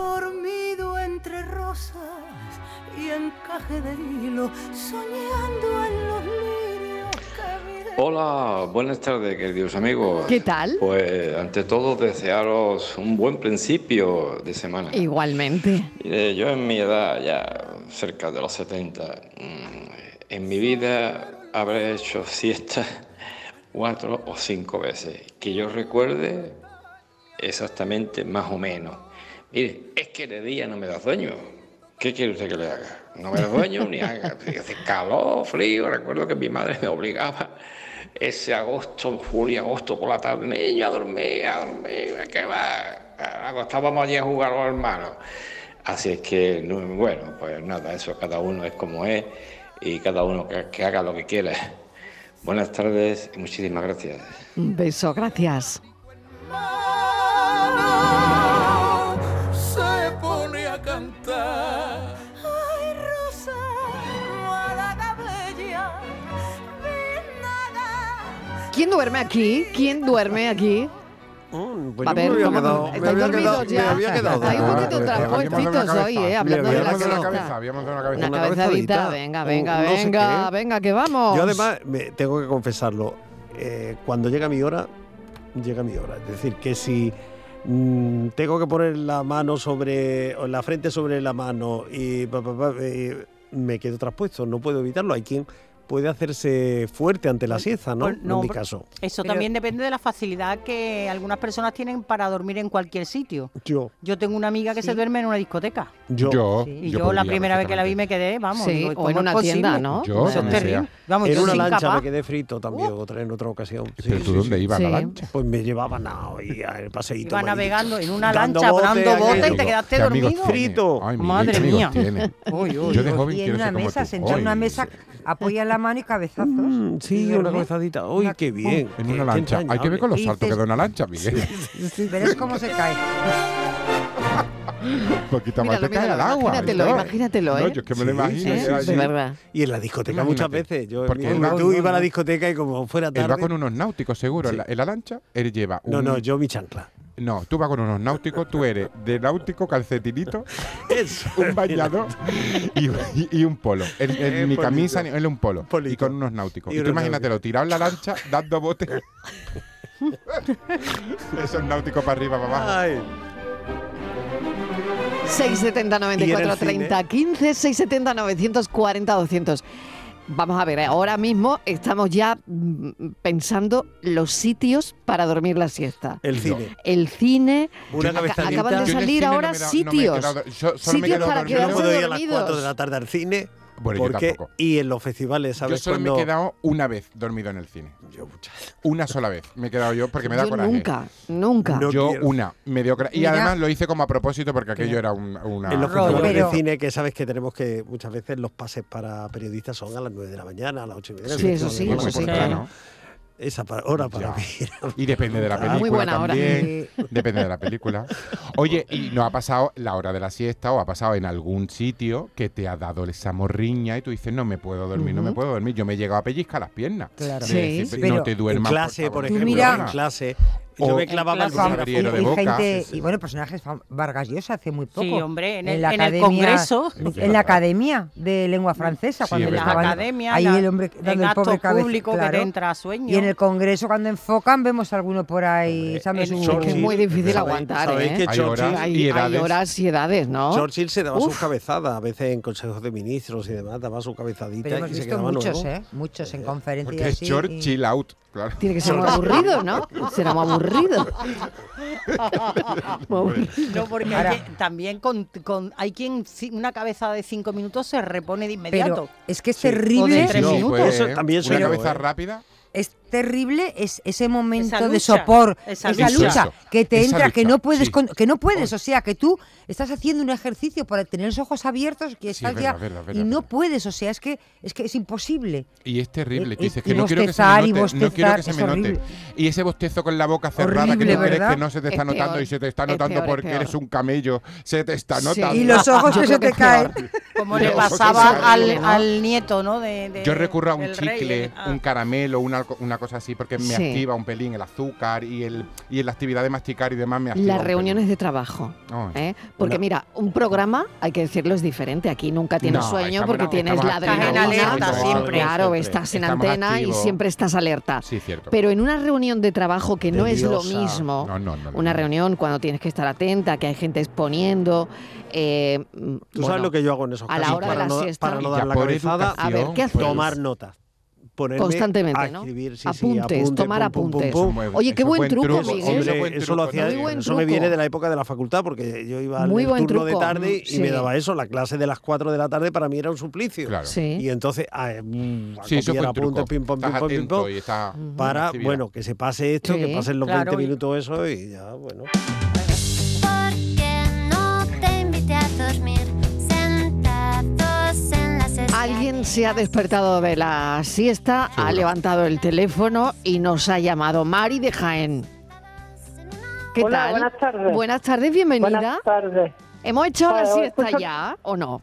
Buenas tardes, queridos amigos. ¿Qué tal? Pues ante todo desearos un buen principio de semana. Igualmente. Mire, yo en mi edad, ya cerca de los 70, mm, en mi vida habré hecho siesta (laughs) cuatro o cinco veces. Que yo recuerde exactamente más o menos. Mire, es que de día no me da sueño. ¿Qué quiere usted que le haga? No me da sueño ni haga. (laughs) Hace calor, frío. Recuerdo que mi madre me obligaba ese agosto, julio, agosto por la tarde, niño, a dormir, a dormir, va, acostábamos allí a jugar a los hermanos. Así es que, bueno, pues nada, eso cada uno es como es y cada uno que, haga lo que quiera. Buenas tardes y muchísimas gracias. Un beso, gracias. ¿Quién duerme aquí? ¿Quién duerme aquí? Mm, pues a ver, me había quedado, ya? Me había quedado Hay un poquito transportitos hoy, ¿eh? Hablando de la, cabeza. Habíamos una cabeza. Una, cabezadita, cabezadita. venga, oh, venga, no venga, ¿eh? venga, que vamos. Yo además me, tengo que confesarlo. Eh, cuando llega mi hora, llega mi hora. Es decir, que si mmm, tengo que poner la mano sobre, o la frente sobre la mano y, pa, pa, pa, y me quedo traspuesto, no puedo evitarlo. Hay quien puede hacerse fuerte ante la siesta, ¿no? en mi caso. Eso también depende de la facilidad que algunas personas tienen para dormir en cualquier sitio. Yo. Yo tengo una amiga que se duerme en una discoteca. Yo. Sí. Y yo, la primera vez que la vi me quedé, vamos. Sí, o en una tienda, ¿no? Yo, Eso es terrible. Vamos, en yo una lancha me quedé frito también, uh. otra, en otra ocasión. ¿Pero tú dónde ibas la lancha? Pues me llevaban a, el paseíto. Iba navegando en una lancha, dando bote y te quedaste dormido. Frito. Madre mía. Yo de joven quiero ser como tú. En una mesa apoya la mano y cabezazos. Mm, sí, y una cabezadita. ¡Uy, una, qué bien! En una lancha. Hay que ver con los saltos que da una lancha, Miguel. (laughs) Verás cómo se cae. Un (laughs) poquito más te cae el agua. Imagínatelo, ¿no? imagínatelo. ¿eh? No, yo es que me lo imagino. Sí, sí, sí. Y en la discoteca imagínate. muchas veces. Yo, Porque eh, tú no, ibas a la discoteca y como fuera tarde. Él va con unos náuticos, seguro. En la, en, la, lancha, él lleva. Un... No, no, yo mi chancla. No, tú vas con unos náuticos, tú eres de náutico, calcetinito, (laughs) un bañador y, y, un polo. En, mi camisa él un polo. Polito. Y con unos náuticos. Y, y tú imagínatelo, tirado en la lancha, dando botes. (laughs) Eso es náutico para arriba, para abajo. Ay. 670 94 30 15 670 940 200 vamos a ver, eh, ahora mismo estamos ya mm, pensando los sitios para dormir la siesta. El cine. El cine. Una aca acaban de salir ahora sitios. sitios para quedarse dormido. a las 4 de la tarde al cine. Bueno, porque, yo tampoco. Y en los festivales, ¿sabes? Yo solo me he quedado una vez dormido en el cine. Yo muchas. Una sola vez me he quedado yo porque me da yo coraje. Nunca, nunca. Yo una, me dio coraje. Y además lo hice como a propósito porque aquello era un, una. En los festivales de cine que sabes que tenemos que muchas veces los pases para periodistas son a las 9 de la mañana, a las 8 y media. Sí, eso sí, eso pues sí. Esa hora para mí. (laughs) Y depende de la película. Muy buena también. Depende de la película. Oye, ¿y no ha pasado la hora de la siesta o ha pasado en algún sitio que te ha dado esa morriña y tú dices, no me puedo dormir, no me puedo dormir? Yo me he llegado a pellizcar las piernas. Claro. No te duermas. En clase, por, por ejemplo, mira, en clase y lo que clavaba el Gabriel de Boca. Gente, sí, sí. Y bueno, personajes Vargas Llosa hace muy poco. Sí, hombre, en, el, en en el Congreso. En la Academia de Lengua Francesa. cuando en la estaban, Academia, ahí la, el hombre dando el pobre cabeza, público claro. que entra a sueño. Y en el Congreso, cuando enfocan, vemos a alguno por ahí. Hombre, el, Churchill, es muy difícil aguantar, ¿eh? Que hay, horas y edades. ¿no? Churchill se daba Uf. su cabezada, a veces en consejos de ministros y demás, daba su cabezadita. Hemos visto muchos, ¿eh? Muchos en eh, conferencias. Porque es Churchill out, claro. Tiene que ser muy (laughs) aburrido, ¿no? Será muy aburrido. (laughs) no, porque hay que, también con, con, hay quien una cabeza de cinco minutos se repone de inmediato. Es que es terrible. Sí, pues, eso, también una cabeza ¿eh? rápida terrible es ese momento lucha, de sopor, esa, esa lucha, lucha, que te entra, lucha, que no puedes, sí. con, que no puedes, o sea, que tú estás haciendo un ejercicio para tener los ojos abiertos que estás sí, ya, verdad, verdad, y no puedes, o sea, es que es que es imposible. Y es terrible, eh, dices eh, que no quiero que se me note, bostezar, no quiero que se me note. Y ese bostezo con la boca cerrada horrible, que no crees que no se te está es notando peor, y se te está es notando peor, porque es eres un camello, se te está notando. Sí. Y los ojos (laughs) que se te caen. Como le pasaba al, nieto, ¿no? Yo recurro a un chicle, un ah. caramelo, una cosa así, porque me activa un pelín el azúcar y, el, y la actividad de masticar y demás me activa. Las reuniones de trabajo. ¿eh? Porque mira, un programa, hay que decirlo, es diferente. Aquí nunca tienes sueño porque tienes la adrenalina. Siempre. Claro, estás en antena y siempre estás alerta. Sí, cierto. Pero en una reunión de trabajo que no es lo mismo, una reunión cuando tienes que estar atenta, que hay gente exponiendo. Eh, Tú sabes lo que yo hago en esos casos. A la hora para de la no, dar la cabezada, pues. tomar notas. Constantemente, ¿no? apuntes, tomar apuntes. Oye, qué buen truco, Miguel. Eso, me viene de la época de la facultad, porque yo iba al turno de tarde y me daba eso. La clase de las 4 de la tarde para mí era un suplicio. Y entonces a, a copiar apuntes, ping pong, ping pong, ping pong, para, bueno, que se pase esto, que pasen los 20 minutos eso y ya, bueno. Alguien se ha despertado de la siesta, ha levantado el teléfono y nos ha llamado Mari de Jaén. ¿Qué Hola, tal? buenas tardes. Buenas tardes, bienvenida. Buenas tardes. ¿Hemos echado la Bueno, siesta escucha- ya o no?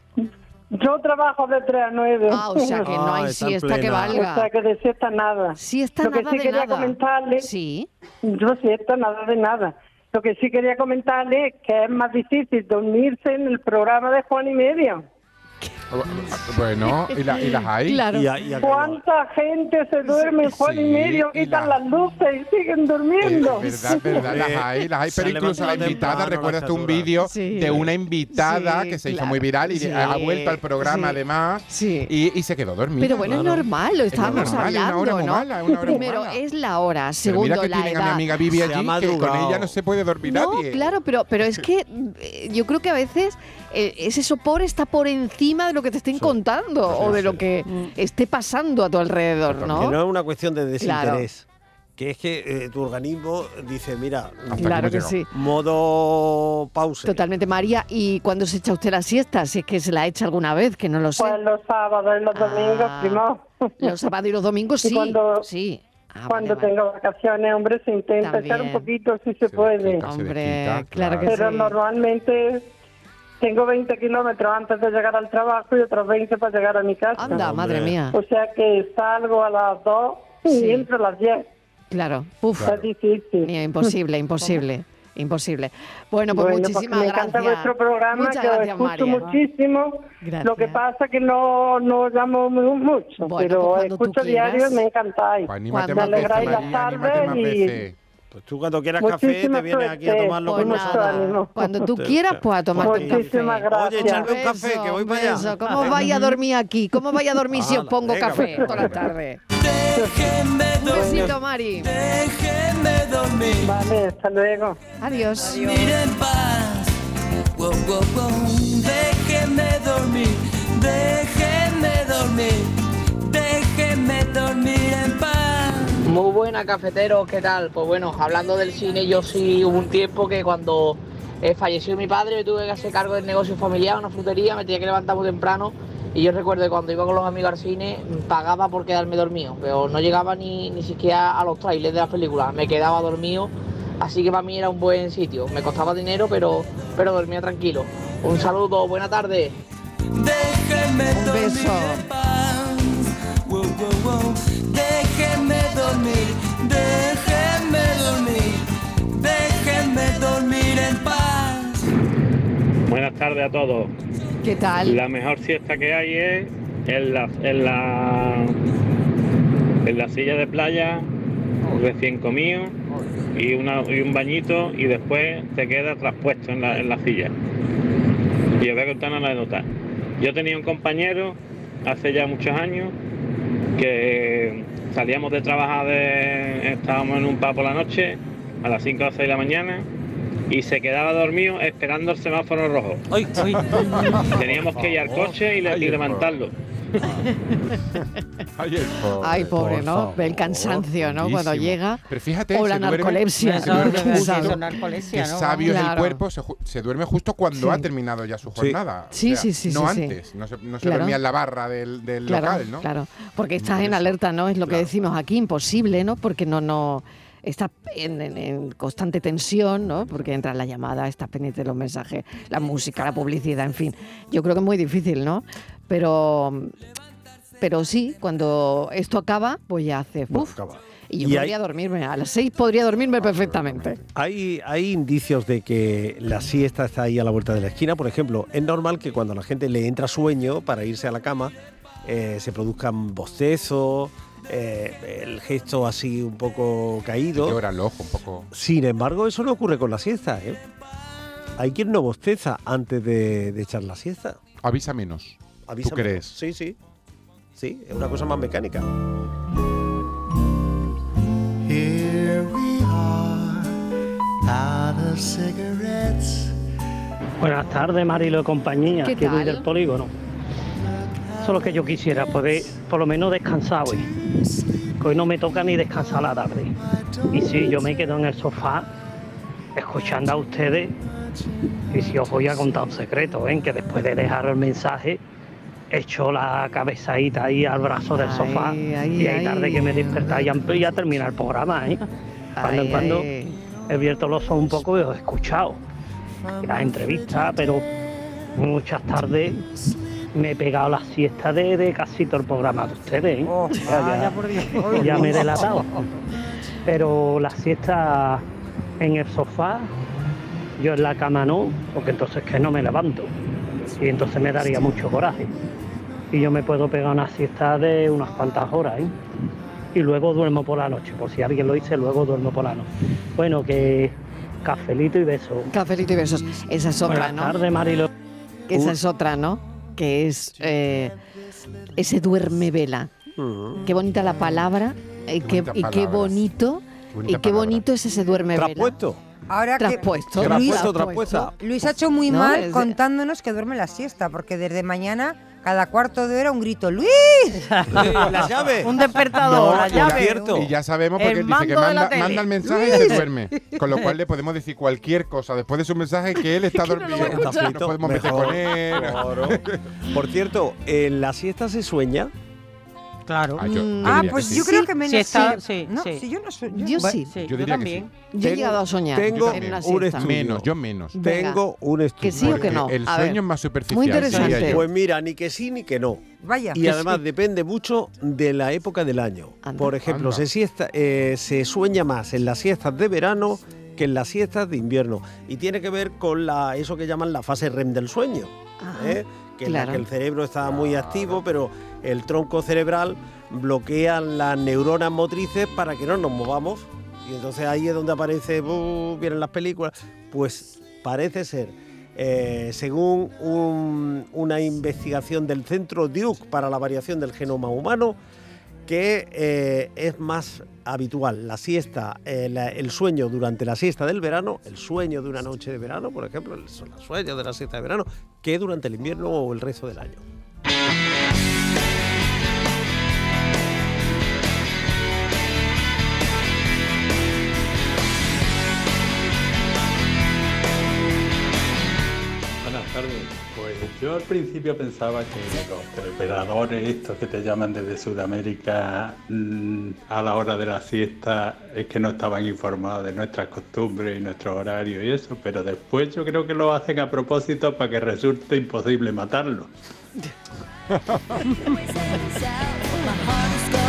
Yo trabajo de 3 a 9. Ah, o sea que no hay siesta que valga. O sea que de siesta nada. Siesta Lo que nada sí de quería nada. comentarle. Sí. Yo siesta nada de nada. Lo que sí quería comentarle es que es más difícil dormirse en el programa de Juan y Medio. Bueno, y, la- y las hay. Claro. ¿Cuánta gente se duerme Juan y Medio? y Quitan la- las luces y siguen durmiendo. Verdad, verdad, las hay, las hay, se pero incluso la invitada, recuerdas tú un vídeo Sí. de una invitada Sí, que se hizo claro. muy viral y Sí. ha vuelto al programa Sí. además Sí. y, y se quedó dormida. Pero bueno, es normal, lo Es estábamos normal, es una hablando, hora muy ¿no? mala, es una hora Primero, mala. es la hora. Pero Segundo, mira que la tienen edad. a mi amiga Vivi allí, que con ella no se puede dormir No, nadie. claro, pero, pero es que eh, yo creo que a veces ese sopor está por encima de lo que te estén contando o de lo que esté pasando a tu alrededor, Que ¿no? no es una cuestión de Claro. desinterés. Que es que eh, tu organismo dice, mira, Claro que sí. modo pausa. Totalmente, María. ¿Y cuándo se echa usted la siesta? Si es que se la echa alguna vez, que no lo sé. Pues los sábados y los domingos, Ah, primo. Los sábados y los domingos (laughs) Y sí. cuando- sí. Ah, Cuando vale, vale. tengo vacaciones, hombre, se intenta echar un También. poquito si se, puede. Hombre, claro que Pero sí. normalmente tengo 20 kilómetros antes de llegar al trabajo y otros 20 para llegar a mi casa. Anda, madre mía. O sea que salgo a las 2 y Sí. entro a las 10. Claro. Uf. Es difícil. Ni- Imposible, imposible. Imposible. Bueno, pues Bueno, muchísimas porque me gracias. encanta vuestro programa, Muchas que lo gracias, escucho María. muchísimo. Gracias. Lo que pasa que no, no llamo mu- mucho, Bueno, pero pues escucho diario y me encantáis. Pues me alegráis las tardes y... Pues tú cuando quieras café Muchísima te vienes aquí a suerte. tomar lo que Pues nosotros. nada. Cuando tú quieras, pues a tomarte un café. Muchísimas gracias. Oye, echarme un café, que voy para allá. ¿Cómo vaya a dormir aquí? ¿Cómo vaya a dormir si os pongo venga, café venga, toda la tarde? Déjenme Un dormir. besito, Mari. Déjenme dormir. Vale, hasta luego. Adiós. Dormir en paz. Déjenme dormir. Déjenme dormir. Déjenme dormir en paz. Muy buena, cafetero, ¿qué tal? Pues bueno, hablando del cine, yo sí hubo un tiempo que cuando eh, falleció mi padre me tuve que hacer cargo del negocio familiar, una frutería, me tenía que levantar muy temprano y yo recuerdo que cuando iba con los amigos al cine pagaba por quedarme dormido, pero no llegaba ni, ni siquiera a los trailers de las películas, me quedaba dormido, así que para mí era un buen sitio, me costaba dinero pero, pero dormía tranquilo. Un saludo, buena tarde. Un dormir beso. Tardes a todos. ¿Qué tal? La mejor siesta que hay es en la, en la, en la silla de playa, recién comido, y, una, y un bañito, y después te queda traspuesto en la, en la silla. Y os voy a contar una anécdota. Yo tenía un compañero hace ya muchos años que salíamos de trabajar, de, estábamos en un pub por la noche, a las 5 o 6 de la mañana, y se quedaba dormido esperando el semáforo rojo. Teníamos que ir al coche y, le- y levantarlo. Ay, el pobre. Ay, pobre, Por ¿no? favor. El cansancio, ¿no? Cuando llega. Pero fíjate, o la narcolepsia. (laughs) ¿no? narcolepsia, ¿no? sabio es el cuerpo, se, ju- se duerme justo cuando Sí. ha terminado ya su jornada. O Sí, sea, sí, sí, No sí, sí. antes, no se, no se Claro. dormía en la barra del, del Claro, local, ¿no? claro. Porque estás en alerta, ¿no? Es lo que decimos aquí, imposible, ¿no? Porque no, no. Estás en, en- en constante tensión, ¿no? Porque entra la llamada, estás pendiente de los mensajes, la música, la publicidad, en fin. Yo creo que es muy difícil, ¿no? Pero, pero sí, cuando esto acaba, pues ya haces. ¡Uf! Y yo Y podría hay- dormirme. A las seis podría dormirme perfectamente. Hay, hay indicios de que la siesta está ahí a la vuelta de la esquina. Por ejemplo, es normal que cuando a la gente le entra sueño para irse a la cama, eh, se produzcan bostezos, eh, el gesto así un poco caído. Llora el ojo un poco. Sin embargo, eso no ocurre con la siesta. ¿eh? Hay quien no bosteza antes de, de echar la siesta. Avisa menos. Avisa ¿Tú menos. crees? Sí, sí. Sí, es una cosa más mecánica. Here we are, out of cigarettes. Buenas tardes, Marilo y compañía, ¿Qué tal? del polígono. Eso es lo que yo quisiera, poder por lo menos descansar hoy. Que hoy no me toca ni descansar la tarde. Y si yo me quedo en el sofá escuchando a ustedes, y si os voy a contar un secreto, ¿ven? que después de dejar el mensaje, echo la cabezadita ahí al brazo del sofá ay, y hay ay. tarde que me despertáis y ya, ya termina el programa, ¿eh? Cuando en cuando he abierto los ojos un poco y os he escuchado las entrevistas, pero muchas tardes me he pegado la siesta de, de casi todo el programa de ustedes, ¿eh? Oh, Ya- vaya ya, por Dios. ya me he (laughs) delatado. Pero la siesta en el sofá, yo en la cama no, porque entonces que no me levanto. Y entonces me daría mucho coraje. Y yo me puedo pegar una siesta de unas cuantas horas, ¿eh? Y luego duermo por la noche, por si alguien lo dice, luego duermo por la noche. Bueno, que cafelito y beso. Cafelito y besos. Esa es otra, Buenas ¿no? tardes, Marilo. Esa es otra, ¿no? Que es eh, ese duerme vela. Qué bonita la palabra eh, qué- y qué bonito Bonita y qué palabra. bonito es ese duerme vela. Traspuesto. Ahora que Traspuesto. Luis, Traspuesto, traspuesta. Luis ha hecho muy No, mal es- contándonos que duerme la siesta, porque desde mañana, cada cuarto de hora, un grito, ¡Luis! (laughs) las llaves. Un despertador, la y llave. ya- Y ya sabemos porque El él dice que la manda, el mensaje y se duerme. Con lo cual le podemos decir cualquier cosa después de su mensaje que él está (laughs) dormido. Nos podemos meter mejor. con él. Claro. Por cierto, en la siesta se sueña. Claro. Ah, yo- yo Ah, pues yo creo que menos. Sí, está- sí. sí, no, sí. si yo no soy. Yo sí. Sí, Yo diría que sí. Yo he llegado a soñar tengo en una un estudio. Menos, yo menos. Venga. Tengo un estudio. Que sí o que no. El A sueño ver. es más superficial. Muy interesante. Pues mira, ni que sí ni que no. Vaya. Y además depende mucho de la época del año. Anda. Por ejemplo, Anda. se, siesta, eh, se sueña más en las siestas de verano que en las siestas de invierno. Y tiene que ver con la, eso que llaman la fase REM del sueño. Ajá, ¿eh? Que en la claro. que el cerebro está muy activo, pero el tronco cerebral bloquea las neuronas motrices para que no nos movamos. Y entonces ahí es donde aparece, uh, vienen las películas. Pues parece ser, eh, según un- una investigación del Centro Duke para la variación del genoma humano, que eh, es más habitual la siesta, eh, el sueño durante la siesta del verano, el sueño de una noche de verano, por ejemplo, son los sueños de la siesta de verano, que durante el invierno o el resto del año. Yo al principio pensaba que los teleoperadores, estos que te llaman desde Sudamérica mm, a la hora de la siesta, es que no estaban informados de nuestras costumbres y nuestros horarios y eso, pero después yo creo que lo hacen a propósito para que resulte imposible matarlos. (laughs)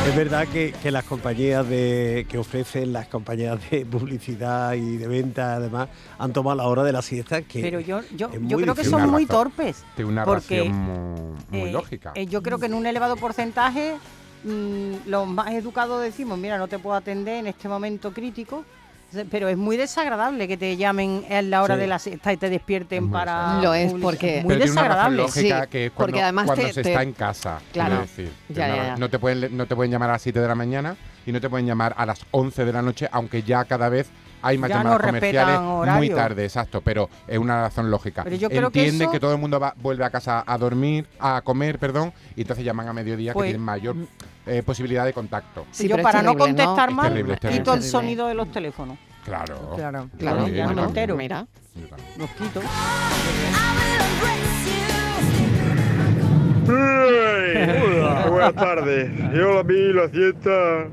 Es verdad que, que las compañías de, que ofrecen, las compañías de publicidad y de venta, además, han tomado la hora de la siesta. Que Pero yo, creo que son muy razón. torpes. Tiene una porque, razón muy, muy eh, lógica. eh, yo creo que en un elevado porcentaje mm, los más educados decimos, mira, no te puedo atender en este momento crítico, pero es muy desagradable que te llamen en la hora Sí. de la siesta y te despierten para... Lo es porque- Muy Pero tiene una razón desagradable. lógica Sí, que es cuando, porque además cuando te- se te- está en casa. Claro. quiero decir. Ya, no, ya, ya. no te pueden, no te pueden llamar a las 7 de la mañana y no te pueden llamar a las 11 de la noche, aunque ya cada vez hay más Ya llamadas comerciales muy tarde, exacto, pero es una razón lógica. Pero yo creo que Entienden eso- que, todo el mundo va, vuelve a casa a dormir, a comer, perdón, y entonces llaman a mediodía Pues- que tienen mayor eh, posibilidad de contacto. Sí, yo para no terrible, ¿no? contestar Es mal, terrible, quito el sonido de los teléfonos. Claro. Claro. Claro, bueno, ¿no? entero. mira. Los quito. Buenas tardes. Yo a mí la siesta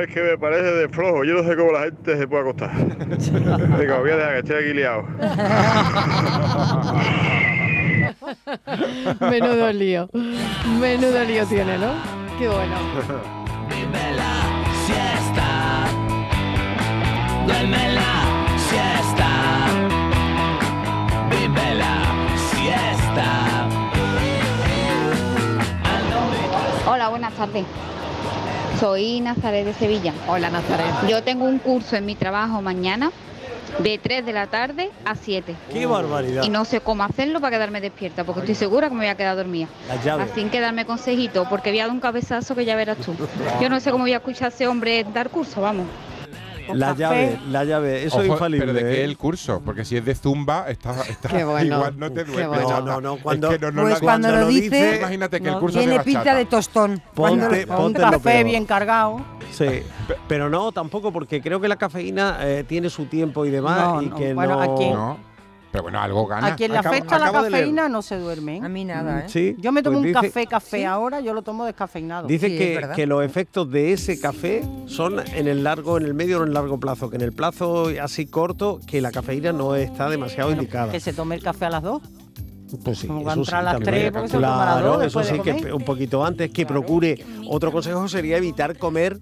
es que me parece de flojo. Yo no sé cómo la gente se puede acostar. (laughs) Venga, voy a dejar que estoy aquí liado. (laughs) (laughs) Menudo lío. Menudo lío tiene, ¿no? Qué bueno. siesta. Duerme la siesta. Vive la siesta. Hola, buenas tardes. Soy Nazaret de Sevilla. Hola, Nazaret. Yo tengo un curso en mi trabajo mañana de 3 de la tarde a 7. ¡Qué barbaridad! Y no sé cómo hacerlo para quedarme despierta, porque estoy segura que me voy a quedar dormida. Así que darme consejito, porque voy a dar un cabezazo que ya verás tú. (laughs) Yo no sé cómo voy a escuchar a ese hombre dar curso, vamos. La café. llave, la llave, eso es Ojo, infalible. Pero de qué ¿eh? el curso, porque si es de zumba, está, está bueno, (laughs) igual no te duermes. bueno. No, no, no, cuando- es que no, no Pues la- cuando lo dice, imagínate que el curso es de Tiene pinta de tostón. Cuando Ponte, un ponte lo café bien cargado. Sí, pe- pero no, tampoco, porque creo que la cafeína eh, tiene su tiempo y demás. No, y no. que Bueno, no... aquí- No. Pero bueno, algo gana. A quien le Acabo- afecta la acabo cafeína no se duerme. A mí nada, ¿eh? Sí, Yo me tomo pues un dice- café, café ahora, yo lo tomo descafeinado. Dice Sí, que, que los efectos de ese café son en el largo, en el medio o en el largo plazo, que en el plazo así corto, que la cafeína no está demasiado indicada. Que se tome el café a las dos. Pues sí, Como va a eso entrar sí, a las también. tres, porque se Claro, dos eso sí, que un poquito antes, que procure. Otro consejo sería evitar comer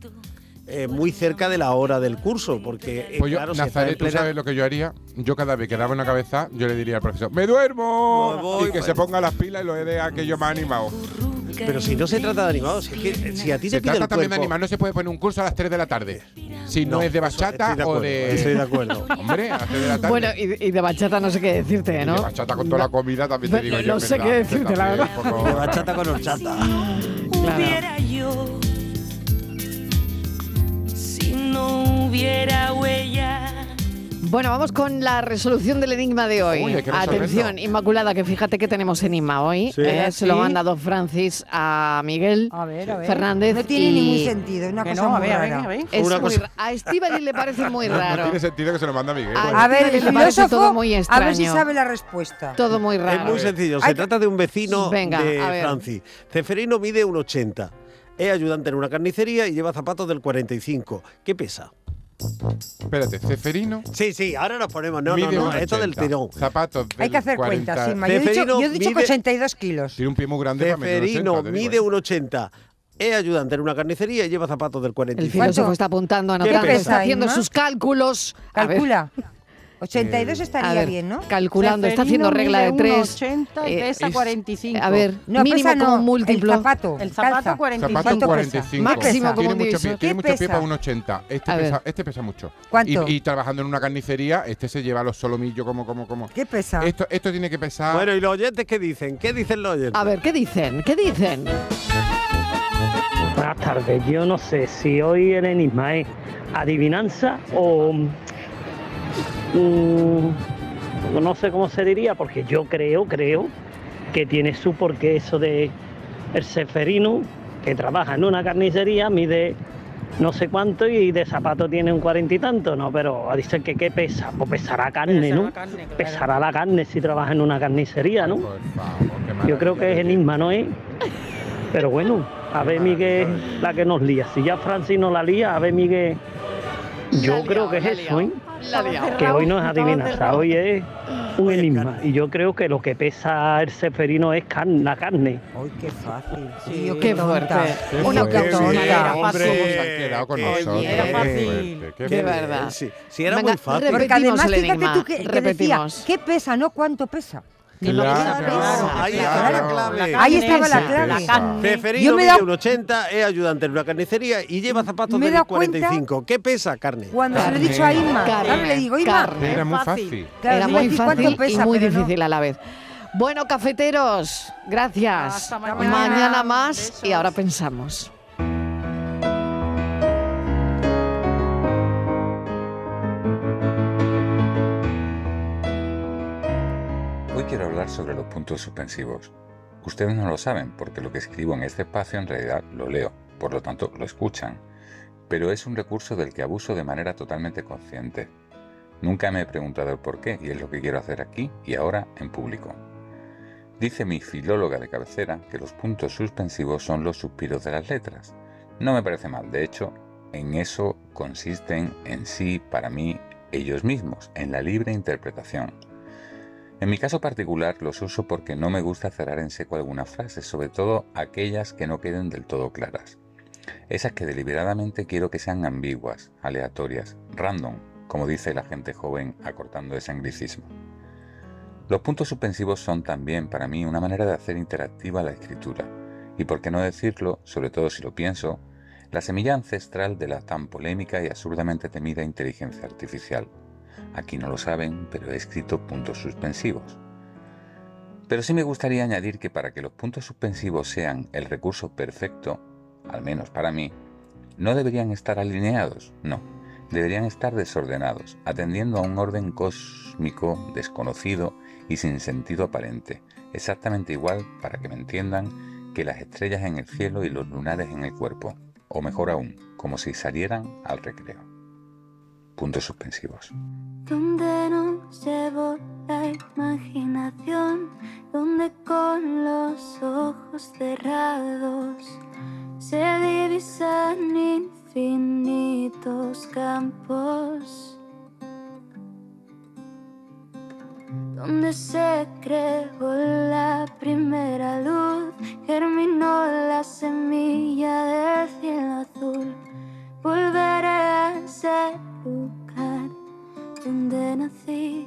eh, muy cerca de la hora del curso, porque eh, Pues yo, claro, si Nazaret, ¿tú sabes lo que yo haría? Yo cada vez que daba una cabeza, yo le diría al profesor, ¡me duermo! Me voy, y que pues. se ponga las pilas y lo de aquello más animado. Pero si no se trata de animados, es que si a ti te Se pide trata el también de animar, no se puede poner un curso a las 3 de la tarde. Si no, No, es de eso bachata estoy de o de... estoy de acuerdo. (laughs) Hombre, a las 3 de la tarde. Bueno, y, y de bachata no sé qué decirte, Y ¿no? de bachata con toda la comida también te No- digo no yo. sé ¿verdad? qué decirte, la verdad. un poco- De bachata con horchata. hubiera yo si no hubiera huella. Bueno, vamos con la resolución del enigma de hoy. Uy. Atención, Inmaculada, que fíjate que tenemos enigma hoy. Sí. Eh, Se lo ha mandado Francis a Miguel A ver, a ver. Fernández. No tiene y ningún sentido, es una cosa no, a muy ver, a ver, rara. a ver. Es Una muy cosa- A Estíbaliz le parece muy No raro. tiene sentido que se lo manda a Miguel. Ah, A ver, el filósofo, todo muy a ver si extraño. sabe la respuesta. Todo muy Es raro. muy sencillo, se Hay- trata de un vecino Venga, de a. Francis. Ceferino mide un 80. Es ayudante en una carnicería y lleva zapatos del 45. ¿Qué pesa? Espérate, Ceferino. Sí, sí, ahora nos ponemos. No, mide no, no, esto del 80. tirón. Zapatos Hay que hacer 40. cuentas, Inma. Yo he dicho, yo he dicho que mide- 82 kilos. Tiene un pie muy grande para Ceferino 80, te digo, mide ¿eh? un 80. Es ayudante en una carnicería y lleva zapatos del El 45. filósofo ¿Cuánto? está apuntando, ¿Qué anotando, pesa, está haciendo Inma? sus cálculos. A ver, Calcula. 82 estaría a ver, bien, ¿no? Calculando, está haciendo regla de mide tres. 1,80 y Eh, pesa es- 45. A ver, No, mínimo pesa como no, un múltiplo. El zapato. El zapato calza. 45. Zapato ¿Cuánto 45. pesa? Máximo como tiene un mucho pie, tiene ¿Qué mucho pie para un 80. Este A pesa, este pesa mucho. ¿Cuánto? Y, y trabajando en una carnicería, este se lleva los solomillos como, como, como. ¿Qué pesa? Esto, esto tiene que pesar. Bueno, ¿y los oyentes qué dicen? ¿Qué dicen los oyentes? A ver, ¿qué dicen? ¿Qué dicen? Buenas tardes. Yo no sé si hoy el enigma es adivinanza o. mm, no sé cómo se diría, porque yo creo, creo que tiene su porqué eso de el ceferino que trabaja en una carnicería, mide no sé cuánto y de zapato tiene un cuarenta y tanto, ¿no? Pero dicen que qué pesa, pues pesará carne, Pesará ¿no? carne, claro. Pesará la carne si trabaja en una carnicería, ¿no? Favor, Yo creo que es enigma, ¿no es? Pero bueno, a ver Miguel la que nos lía. Si ya Francis no la lía, a ver Miguel. Yo La creo liado, que es eso, ¿eh? Que hoy no es adivinanza, hoy es un enigma. Y yo creo que lo que pesa el ceferino es carne, la carne. Uy, qué fácil. Sí, Qué fuerte. Una qué Era hombre, fácil. quedado con Oye, nosotros. era fácil. qué verdad. Sí, sí, era Venga, muy fácil. Porque además, fíjate tú que, que decía, repetimos. ¿qué pesa, no cuánto pesa? Claro, ahí está la clave. Ahí estaba la clave. Mide dado- un 80, es ayudante en una carnicería y lleva zapatos del dado cuenta 45. ¿Qué pesa, carne? Cuando se lo he dicho a Inma, le digo, Inma, Carne. Era muy fácil. Era muy fácil pesa, y muy difícil a la vez. Bueno, cafeteros, gracias. Hasta mañana. Mañana más Besos. y ahora pensamos. Hablar sobre los puntos suspensivos. Ustedes no lo saben porque lo que escribo en este espacio en realidad lo leo, por lo tanto lo escuchan, pero es un recurso del que abuso de manera totalmente consciente. Nunca me he preguntado el por qué y es lo que quiero hacer aquí y ahora en público. Dice mi filóloga de cabecera que los puntos suspensivos son los suspiros de las letras. No me parece mal, de hecho, en eso consisten en sí, para mí, ellos mismos, en la libre interpretación. En mi caso particular los uso porque no me gusta cerrar en seco algunas frases, sobre todo aquellas que no queden del todo claras. Esas que deliberadamente quiero que sean ambiguas, aleatorias, random, como dice la gente joven acortando ese anglicismo. Los puntos suspensivos son también para mí una manera de hacer interactiva la escritura, y por qué no decirlo, sobre todo si lo pienso, la semilla ancestral de la tan polémica y absurdamente temida inteligencia artificial. Aquí no lo saben, pero he escrito puntos suspensivos. Pero sí me gustaría añadir que para que los puntos suspensivos sean el recurso perfecto, al menos para mí, no deberían estar alineados, no, deberían estar desordenados, atendiendo a un orden cósmico desconocido y sin sentido aparente, exactamente igual, para que me entiendan, que las estrellas en el cielo y los lunares en el cuerpo, o mejor aún, como si salieran al recreo. Puntos suspensivos. Donde no llevo la imaginación, donde con los ojos cerrados se divisan infinitos campos. Donde se creó la primera luz, germinó la semilla del cielo azul. Volveré a ese lugar donde nací.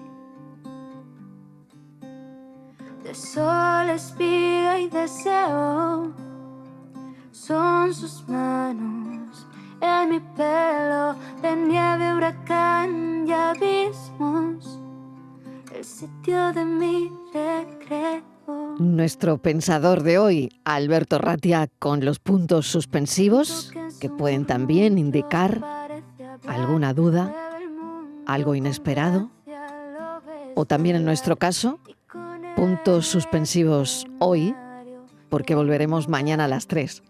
De sol, espiga y deseo son sus manos en mi pelo de nieve, huracán y abismos. El sitio de mi recreo. Nuestro pensador de hoy, Alberto Ratia, con los puntos suspensivos, que pueden también indicar alguna duda, algo inesperado, o también en nuestro caso, puntos suspensivos hoy, porque volveremos mañana a las 3.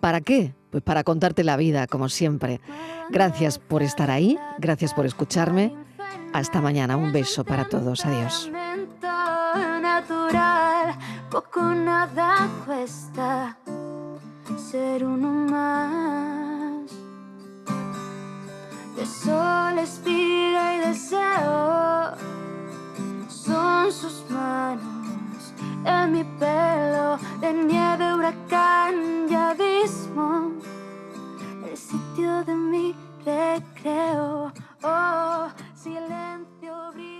¿Para qué? Pues para contarte la vida, como siempre. Gracias por estar ahí, gracias por escucharme. Hasta mañana, un beso para todos, adiós de sol espira y deseo. Son sus manos en mi pelo, de nieve, huracán y abismo. El sitio de mi recreo, oh, silencio brillo